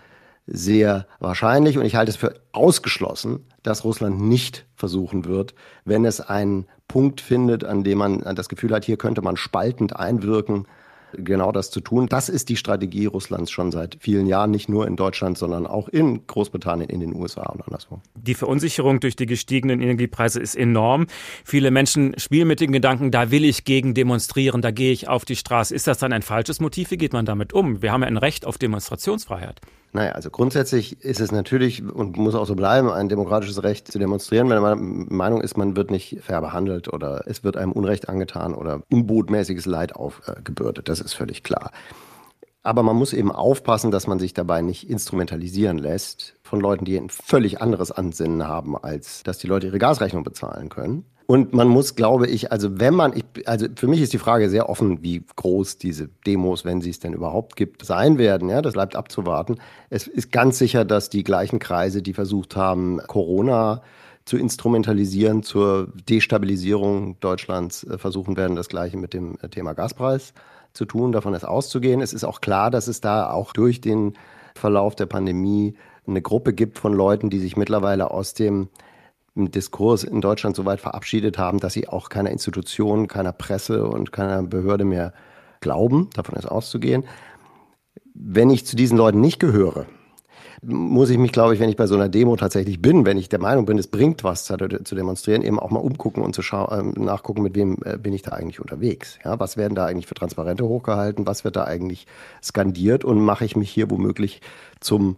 sehr wahrscheinlich und ich halte es für ausgeschlossen, dass Russland nicht versuchen wird, wenn es einen Punkt findet, an dem man das Gefühl hat, hier könnte man spaltend einwirken, genau das zu tun. Das ist die Strategie Russlands schon seit vielen Jahren, nicht nur in Deutschland, sondern auch in Großbritannien, in den USA und anderswo. Die Verunsicherung durch die gestiegenen Energiepreise ist enorm. Viele Menschen spielen mit dem Gedanken, da will ich gegen demonstrieren, da gehe ich auf die Straße. Ist das dann ein falsches Motiv? Wie geht man damit um? Wir haben ja ein Recht auf Demonstrationsfreiheit. Naja, also grundsätzlich ist es natürlich und muss auch so bleiben, ein demokratisches Recht zu demonstrieren, wenn man Meinung ist, man wird nicht fair behandelt oder es wird einem Unrecht angetan oder unbotmäßiges Leid aufgebürdet. Das ist völlig klar. Aber man muss eben aufpassen, dass man sich dabei nicht instrumentalisieren lässt von Leuten, die ein völlig anderes Ansinnen haben, als dass die Leute ihre Gasrechnung bezahlen können. Und man muss, glaube ich, also wenn man, ich, also für mich ist die Frage sehr offen, wie groß diese Demos, wenn sie es denn überhaupt gibt, sein werden. Ja, das bleibt abzuwarten. Es ist ganz sicher, dass die gleichen Kreise, die versucht haben, Corona zu instrumentalisieren zur Destabilisierung Deutschlands, äh, versuchen werden, das Gleiche mit dem Thema Gaspreis zu tun. Davon ist auszugehen. Es ist auch klar, dass es da auch durch den Verlauf der Pandemie eine Gruppe gibt von Leuten, die sich mittlerweile aus dem Diskurs in Deutschland so weit verabschiedet haben, dass sie auch keiner Institution, keiner Presse und keiner Behörde mehr glauben. Davon ist auszugehen. Wenn ich zu diesen Leuten nicht gehöre, muss ich mich, glaube ich, wenn ich bei so einer Demo tatsächlich bin, wenn ich der Meinung bin, es bringt was zu, demonstrieren, eben auch mal umgucken und zu schauen, äh, nachgucken, mit wem äh, bin ich da eigentlich unterwegs. Ja, was werden da eigentlich für Transparente hochgehalten? Was wird da eigentlich skandiert? Und mache ich mich hier womöglich zum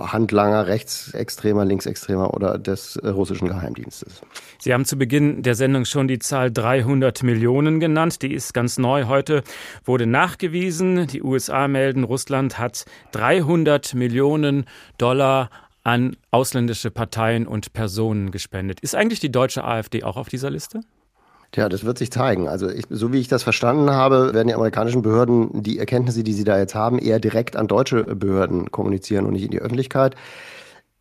Handlanger, rechtsextremer, linksextremer oder des äh, russischen Geheimdienstes. Sie haben zu Beginn der Sendung schon die Zahl 300 Millionen genannt. Die ist ganz neu. Heute wurde nachgewiesen, die USA melden, Russland hat 300 Millionen Dollar an ausländische Parteien und Personen gespendet. Ist eigentlich die deutsche AfD auch auf dieser Liste? Tja, das wird sich zeigen. Also ich, so wie ich das verstanden habe, werden die amerikanischen Behörden die Erkenntnisse, die sie da jetzt haben, eher direkt an deutsche Behörden kommunizieren und nicht in die Öffentlichkeit.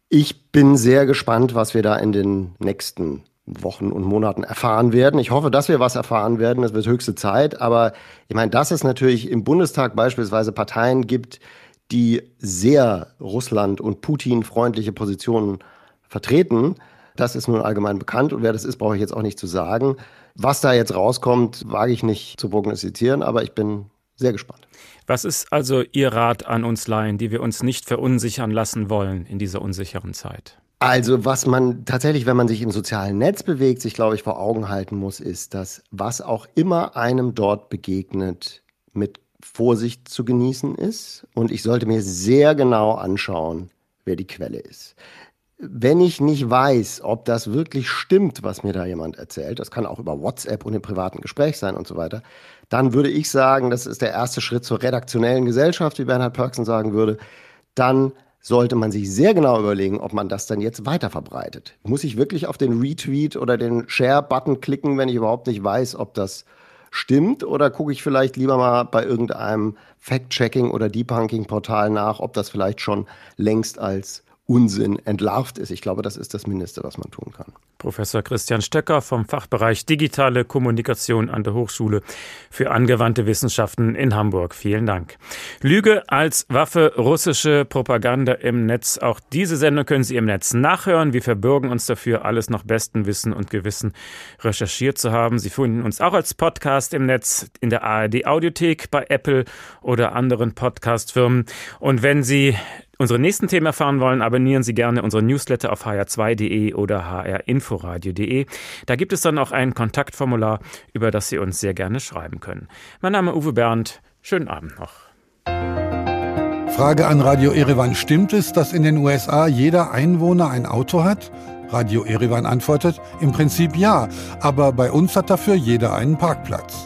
Ich bin sehr gespannt, was wir da in den nächsten Wochen und Monaten erfahren werden. Ich hoffe, dass wir was erfahren werden. Es wird höchste Zeit. Aber ich meine, dass es natürlich im Bundestag beispielsweise Parteien gibt, die sehr Russland- und Putin-freundliche Positionen vertreten, das ist nun allgemein bekannt. Und wer das ist, brauche ich jetzt auch nicht zu sagen. Was da jetzt rauskommt, wage ich nicht zu prognostizieren, aber ich bin sehr gespannt. Was ist also Ihr Rat an uns Laien, die wir uns nicht verunsichern lassen wollen in dieser unsicheren Zeit? Also was man tatsächlich, wenn man sich im sozialen Netz bewegt, sich, glaube ich, vor Augen halten muss, ist, dass was auch immer einem dort begegnet, mit Vorsicht zu genießen ist. Und ich sollte mir sehr genau anschauen, wer die Quelle ist wenn ich nicht weiß, ob das wirklich stimmt, was mir da jemand erzählt, das kann auch über WhatsApp und im privaten Gespräch sein und so weiter, dann würde ich sagen, das ist der erste Schritt zur redaktionellen Gesellschaft, wie Bernhard Pörksen sagen würde, dann sollte man sich sehr genau überlegen, ob man das dann jetzt weiter verbreitet. Muss ich wirklich auf den Retweet oder den Share-Button klicken, wenn ich überhaupt nicht weiß, ob das stimmt? Oder gucke ich vielleicht lieber mal bei irgendeinem Fact-Checking oder Debunking-Portal nach, ob das vielleicht schon längst als Unsinn entlarvt ist. Ich glaube, das ist das Mindeste, was man tun kann. Professor Christian Stöcker vom Fachbereich Digitale Kommunikation an der Hochschule für angewandte Wissenschaften in Hamburg. Vielen Dank. Lüge als Waffe, russische Propaganda im Netz. Auch diese Sendung können Sie im Netz nachhören. Wir verbürgen uns dafür, alles nach bestem Wissen und Gewissen recherchiert zu haben. Sie finden uns auch als Podcast im Netz in der ARD Audiothek, bei Apple oder anderen Podcastfirmen. Und wenn Sie unsere nächsten Themen erfahren wollen, abonnieren Sie gerne unsere Newsletter auf hr2.de oder hrinforadio.de. Da gibt es dann auch ein Kontaktformular, über das Sie uns sehr gerne schreiben können. Mein Name ist Uwe Bernd. Schönen Abend noch. Frage an Radio Erevan. Stimmt es, dass in den USA jeder Einwohner ein Auto hat? Radio Erevan antwortet, im Prinzip ja, aber bei uns hat dafür jeder einen Parkplatz.